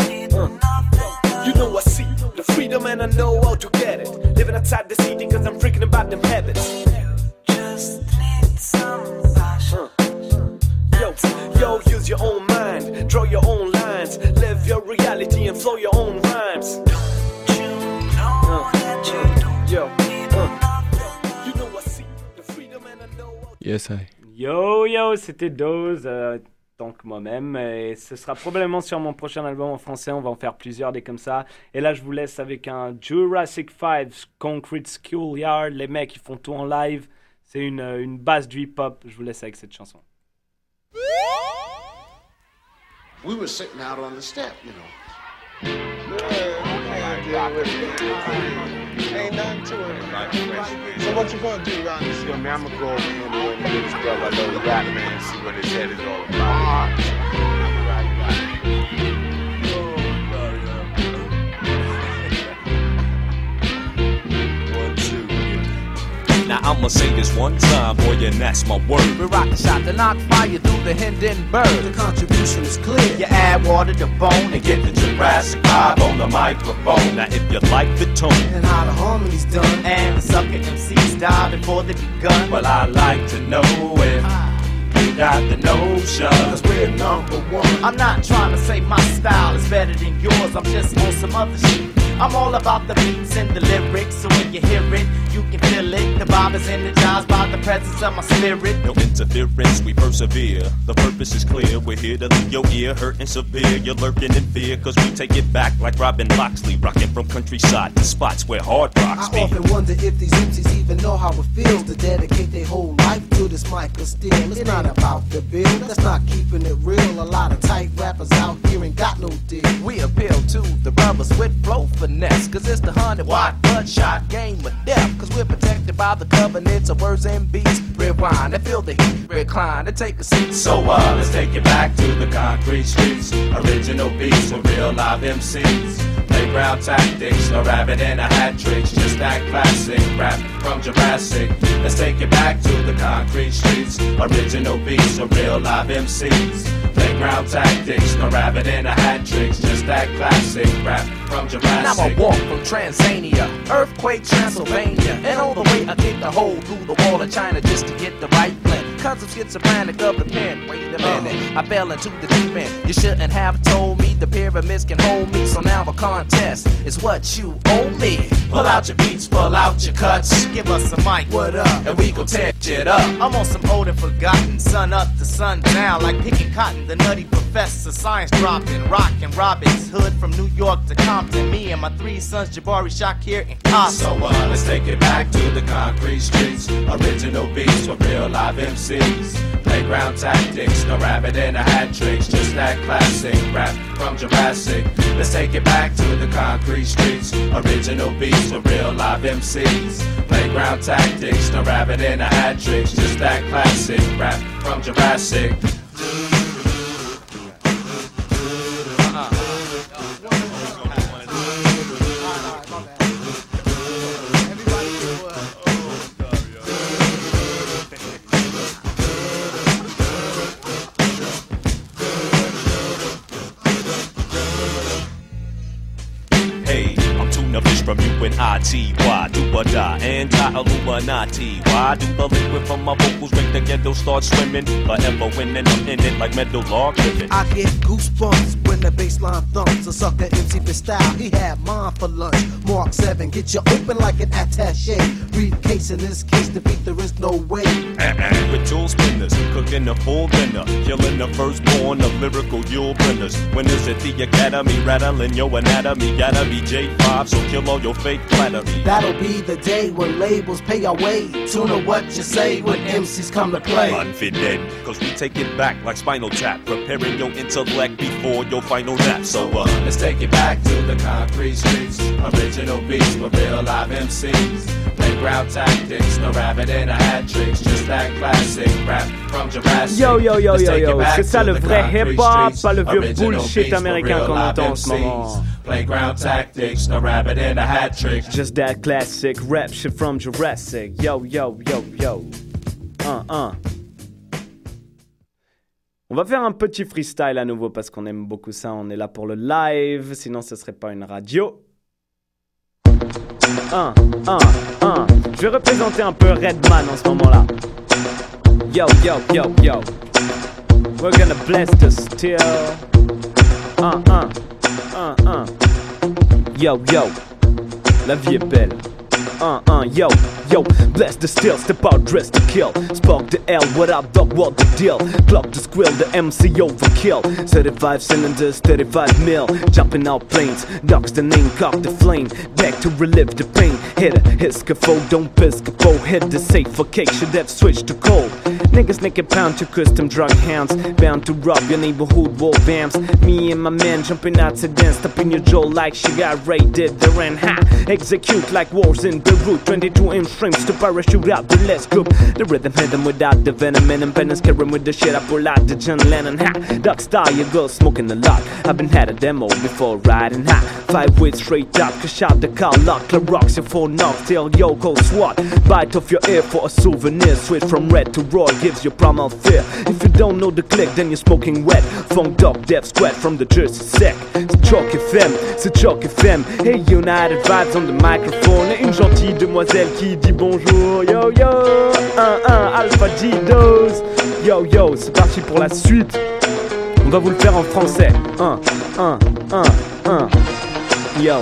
[SPEAKER 31] you know I see the freedom and I know how to get it. Living outside the city
[SPEAKER 16] c'était Dose, euh, que moi-même. Et ce sera probablement sur mon prochain album en français. On va en faire plusieurs des comme ça. Et là, je vous laisse avec un Jurassic 5 Concrete Schoolyard. Les mecs, ils font tout en live. C'est une, euh, une base du hip-hop. Je vous laisse avec cette chanson.
[SPEAKER 32] We were sitting out step, you know.
[SPEAKER 33] Ain't nothing to it. So what you gonna do this? Yo, man, I'm gonna go over here and win this brother, little rap man, see what his head is all about.
[SPEAKER 21] I'ma say this one time, boy, and that's my word.
[SPEAKER 19] We rock the shot to knock fire through the Hindenburg. The contribution is clear. You add water to bone and get the Jurassic vibe on the microphone.
[SPEAKER 21] Now if you like the tone,
[SPEAKER 19] And how the harmony's done. And the sucker MCs die before they begun.
[SPEAKER 21] well I like to know if you got the notion.
[SPEAKER 19] Cause we're number one. I'm not trying to say my style is better than yours. I'm just on some other shit. I'm all about the beats and the lyrics. So when you hear it, you can feel it. The vibe is energized by the presence of my spirit.
[SPEAKER 21] No interference, we persevere. The purpose is clear. We're here to leave your ear hurting severe. You're lurking in fear, cause we take it back like Robin Loxley, rocking from countryside to spots where hard rocks
[SPEAKER 20] I often wonder if these MCs even know how it feels to dedicate their whole life to this mic of steel. It's not about the bill, that's not keeping it real. A lot of tight rappers out here ain't got no deal.
[SPEAKER 19] We appeal to the brothers with flow finesse. Cause it's the 100 watt bloodshot game of death. Cause we're protected by the covenants of words and beats. Rewind and feel the heat, recline and take a seat.
[SPEAKER 21] So uh, let's take it back to the concrete streets. Original beats with real live MCs. Playground tactics, no rabbit and a hat tricks. Just that classic rap from Jurassic. Let's take it back to the concrete streets. Original beats with real live MCs. Playground tactics, no rabbit and a hat tricks. Just that classic rap from
[SPEAKER 19] Now I
[SPEAKER 21] Jurassic.
[SPEAKER 19] walk from Transania, earthquake Transylvania, and all the way I kick the hole through the wall of China just to get the right blend. Cause I'm schizophrenic of the pen. Wait a minute, I fell into the deep end. You shouldn't have told me the pyramids can hold me. So now the contest is what you owe me.
[SPEAKER 21] Pull out your beats, pull out your cuts.
[SPEAKER 19] Give us a mic, what up?
[SPEAKER 21] And we gon' tear shit up.
[SPEAKER 19] I'm on some old and forgotten, sun up to sun down, like picking cotton. The nutty professor, science dropping, rockin' Robin's Hood from New York to Compton. Me and my three sons, Jabari, Shakir, and Casa.
[SPEAKER 21] So uh, let's take it back to the concrete streets. Original beats with real live MCs. Playground tactics, no rabbit in a hat tricks. Just that classic rap from Jurassic. Let's take it back to the concrete streets. Original beats with real live MCs. Playground tactics, no rabbit in a hat tricks. Just that classic rap from Jurassic. UNIT. Why do die? Anti-Illuminati. Why do the liquid from my vocals make the ghetto start swimming? Forever winning, I'm in it like metal log.
[SPEAKER 20] I get goosebumps when the baseline thumps. A sucker MC for style, he had mine for lunch. Mark 7, get you open like an attache. Briefcase in this case, defeat there is no way.
[SPEAKER 21] Uh-uh. With tool spinners, cooking a full dinner, killing the firstborn of lyrical Yule winners. Winners at the academy, rattling your anatomy. Gotta be J5, so kill all your fake flattery.
[SPEAKER 20] That'll be the day when labels pay our way. Tune to what you say when MCs come to play.
[SPEAKER 21] Unfit dead, cause we take it back like Spinal Tap, preparing your intellect before your final nap. So uh, let's take it back to the concrete streets. Original beats with real live MCs. Playground tactics, no rabbit and a hat tricks. Just that classic rap from Jurassic.
[SPEAKER 16] Yo yo yo yo yo, c'est ça le vrai hip-hop, pas le vieux bullshit américain qu'on entend en ce moment.
[SPEAKER 21] Playground tactics, no rabbit and a hat trick.
[SPEAKER 16] Just that classic rap shit from Jurassic. Yo, yo, yo, yo. Un, un. On va faire un petit freestyle à nouveau parce qu'on aime beaucoup ça. On est là pour le live, sinon ce serait pas une radio. 1, 1, 1. Je vais représenter un peu Redman en ce moment-là. Yo, yo, yo, yo. We're gonna bless the still. 1, 1, 1, 1. Yo, yo. La vie est belle. Uh, uh, yo, yo. Bless the steel, step out, dress to kill. Spark the L, what up, dog, what the deal? Clock the squill, the MC overkill. 35 cylinders, 35 mil. Jumping out planes, ducks the name, cock the flame. Back to relive the pain. Hit a hit scaffold, don't piscopo. Hit the safe for cake, should have switched to cold. Niggas naked pound to custom drug hounds. Bound to rob your neighborhood wall vamps. Me and my man jumping out to dance, tapping your jaw like she got raided. The ran ha. Execute like wars in Beirut. 22 inch frames to parachute out the less group. The rhythm hit them without the venom and impedance. Carrying with the shit I pull out the John Lennon ha. Duck style, your girl smoking a lot. I've been had a demo before riding high. Five ways straight up, cause shot the car lock. The rocks your phone till yo go SWAT. Bite off your ear for a souvenir. Switch from red to raw gives you primal fear. If you don't know the click, then you're smoking wet. Funk dog, death squat from the Jersey sec. C'est Choc FM, c'est Choc FM. Hey United Vibes on the microphone. Une gentille demoiselle qui dit bonjour. Yo yo, 1-1 Alpha G Dose. Yo yo, c'est parti pour la suite. On va vous le faire en français. 1, 1, 1, 1. Yo.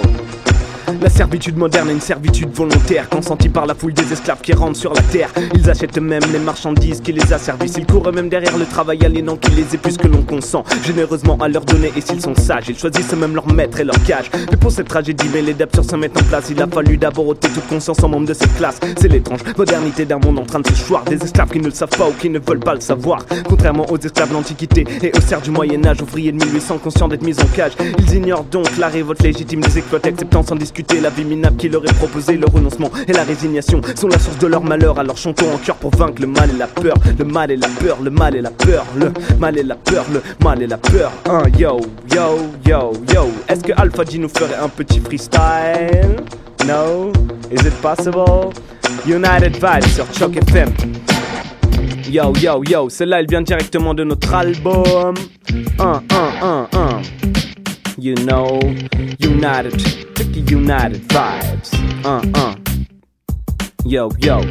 [SPEAKER 16] La servitude moderne est une servitude volontaire consentie par la foule des esclaves qui rentrent sur la terre. Ils achètent même les marchandises qui les asservissent. Ils courent même derrière le travail aliénant qui les épuise que l'on consent généreusement à leur donner. Et s'ils sont sages, ils choisissent même leur maître et leur cage. Mais pour cette tragédie, mais les sur se mettent en place. Il a fallu d'abord ôter toute conscience en membre de cette classe. C'est l'étrange modernité d'un monde en train de s'échoir. Des esclaves qui ne le savent pas ou qui ne veulent pas le savoir. Contrairement aux esclaves de l'Antiquité et aux serfs du Moyen-Âge, ouvriers de 1800 conscients d'être mis en cage. Ils ignorent donc la révolte légitime des exploités, acceptant sans discuter la vie minable qui leur est proposée. Le renoncement et la résignation sont la source de leur malheur. Alors chantons en cœur pour vaincre le mal et la peur. Le mal et la peur, le mal et la peur. Le mal et la peur, le mal et la peur. Un yo, yo, yo, yo. Est-ce que Alpha G nous ferait un petit freestyle? No? Is it possible? United Vibes sur Choc FM. Yo, yo, yo, celle-là, elle vient directement de notre album. 1, 1, 1, 1. You know, United, Tricky United Vibes. Uh, uh. Yo, yo.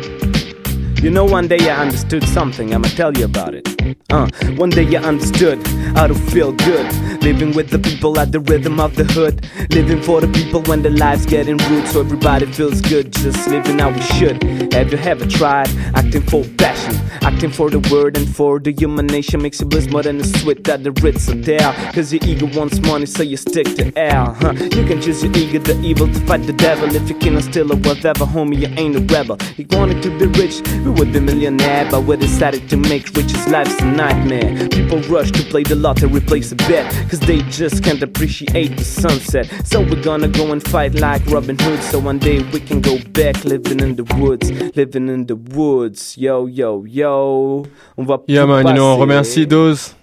[SPEAKER 16] You know, one day I understood something, I'ma tell you about it. Uh, one day I understood how to feel good. Living with the people at the rhythm of the hood. Living for the people when the lives getting rude, so everybody feels good. Just living how we should. Have you ever tried acting for passion? Acting for the word and for the human nation makes you bliss more than the sweat that the Ritz are there. Cause your ego wants money, so you stick to air. Huh? You can choose your ego, the evil, to fight the devil. If you cannot steal or whatever, homie, you ain't a rebel. You wanted to be rich, we would be millionaire, but we decided to make riches life's a nightmare. People rush to play the lottery, place a bet, cause they just can't appreciate the sunset. So we're gonna go and fight like Robin Hood, so one day we can go back living in the woods, living in the woods. Yo, yo, yo. On va
[SPEAKER 3] Yeah, man, you know, on
[SPEAKER 16] passer.
[SPEAKER 3] remercie Dose.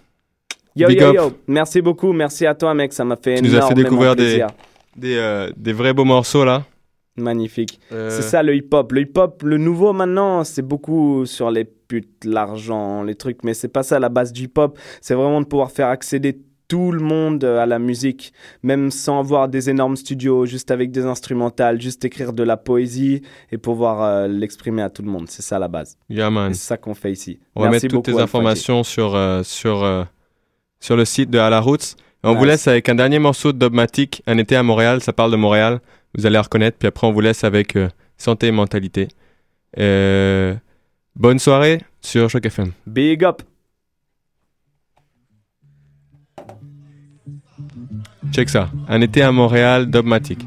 [SPEAKER 16] Yo,
[SPEAKER 3] Big
[SPEAKER 16] yo,
[SPEAKER 3] up.
[SPEAKER 16] yo. Merci beaucoup, merci à toi, mec, ça m'a fait
[SPEAKER 3] Tu nous as fait
[SPEAKER 16] énormément
[SPEAKER 3] découvrir des, des, euh, des vrais beaux morceaux là.
[SPEAKER 16] Magnifique.
[SPEAKER 3] Euh,
[SPEAKER 16] C'est ça le hip-hop. Le hip-hop, le nouveau maintenant, c'est beaucoup sur les putes, l'argent, les trucs, mais c'est pas ça la base du hip-hop. C'est vraiment de pouvoir faire accéder tout le monde à la musique, même sans avoir des énormes studios, juste avec des instrumentales, juste écrire de la poésie et pouvoir euh, l'exprimer à tout le monde. C'est ça la base.
[SPEAKER 3] Yeah, man.
[SPEAKER 16] C'est ça qu'on fait ici.
[SPEAKER 3] On va mettre toutes tes informations sur, euh, sur, euh, sur le site de À la Roots. On vous laisse avec un dernier morceau de Dogmatic, Un été à Montréal, ça parle de Montréal. Vous allez reconnaître. Puis après, on vous laisse avec euh, Santé et Mentalité. Euh, bonne soirée sur Choc FM.
[SPEAKER 16] Big up.
[SPEAKER 3] Check ça. Un été à Montréal, Dogmatic.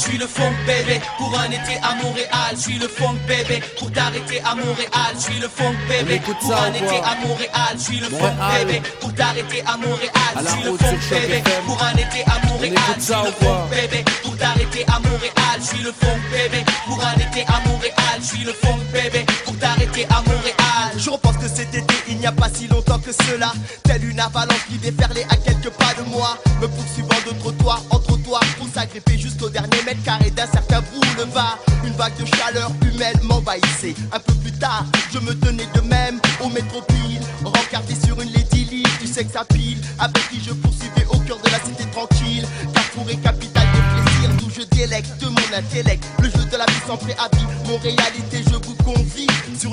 [SPEAKER 13] Je suis le funk bébé pour un été à Montréal. Je suis le funk bébé pour t'arrêter à Montréal. Je suis le funk bébé pour un été à Montréal. Je suis le funk bébé pour t'arrêter à Montréal. Je suis le funk bébé pour un été à Montréal. Je suis le funk bébé pour t'arrêter à Montréal. Je suis le funk bébé pour un été à Montréal. Je suis le funk bébé pour t'arrêter à Montréal.
[SPEAKER 14] Je repense que cet été, il n'y a pas si longtemps que cela. Telle une avalanche qui déferlait à quelques pas de moi. Me poursuivant vague de chaleur humaine m'envahissait. Un peu plus tard, je me tenais de même au métropile. Rencardé sur une Lady du sexe à pile. Avec qui je poursuivais au cœur de la cité tranquille. Carrefour et capitale des plaisirs d'où je délecte mon intellect. Le jeu de la vie sans préavis, mon réalité, je vous convie.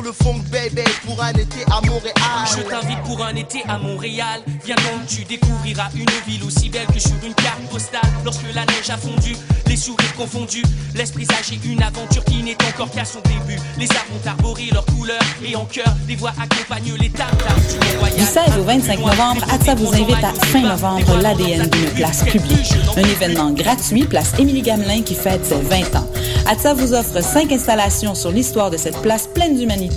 [SPEAKER 14] Le fond, baby, pour un été à Montréal.
[SPEAKER 13] Je t'invite pour un été à Montréal. Viens donc, tu découvriras une ville aussi belle que sur une carte postale. Lorsque la neige a fondu, les sourires confondus, laisse présager une aventure qui n'est encore qu'à son début. Les arbres ont arboré leurs couleurs et en cœur, les voix accompagnent les tartares du.
[SPEAKER 1] Du 16 au 25 novembre, ATSA vous invite à fin novembre l'ADN d'une place publique. Un événement gratuit, place Émilie Gamelin qui fête ses 20 ans. ATSA vous offre cinq installations sur l'histoire de cette place pleine d'humanité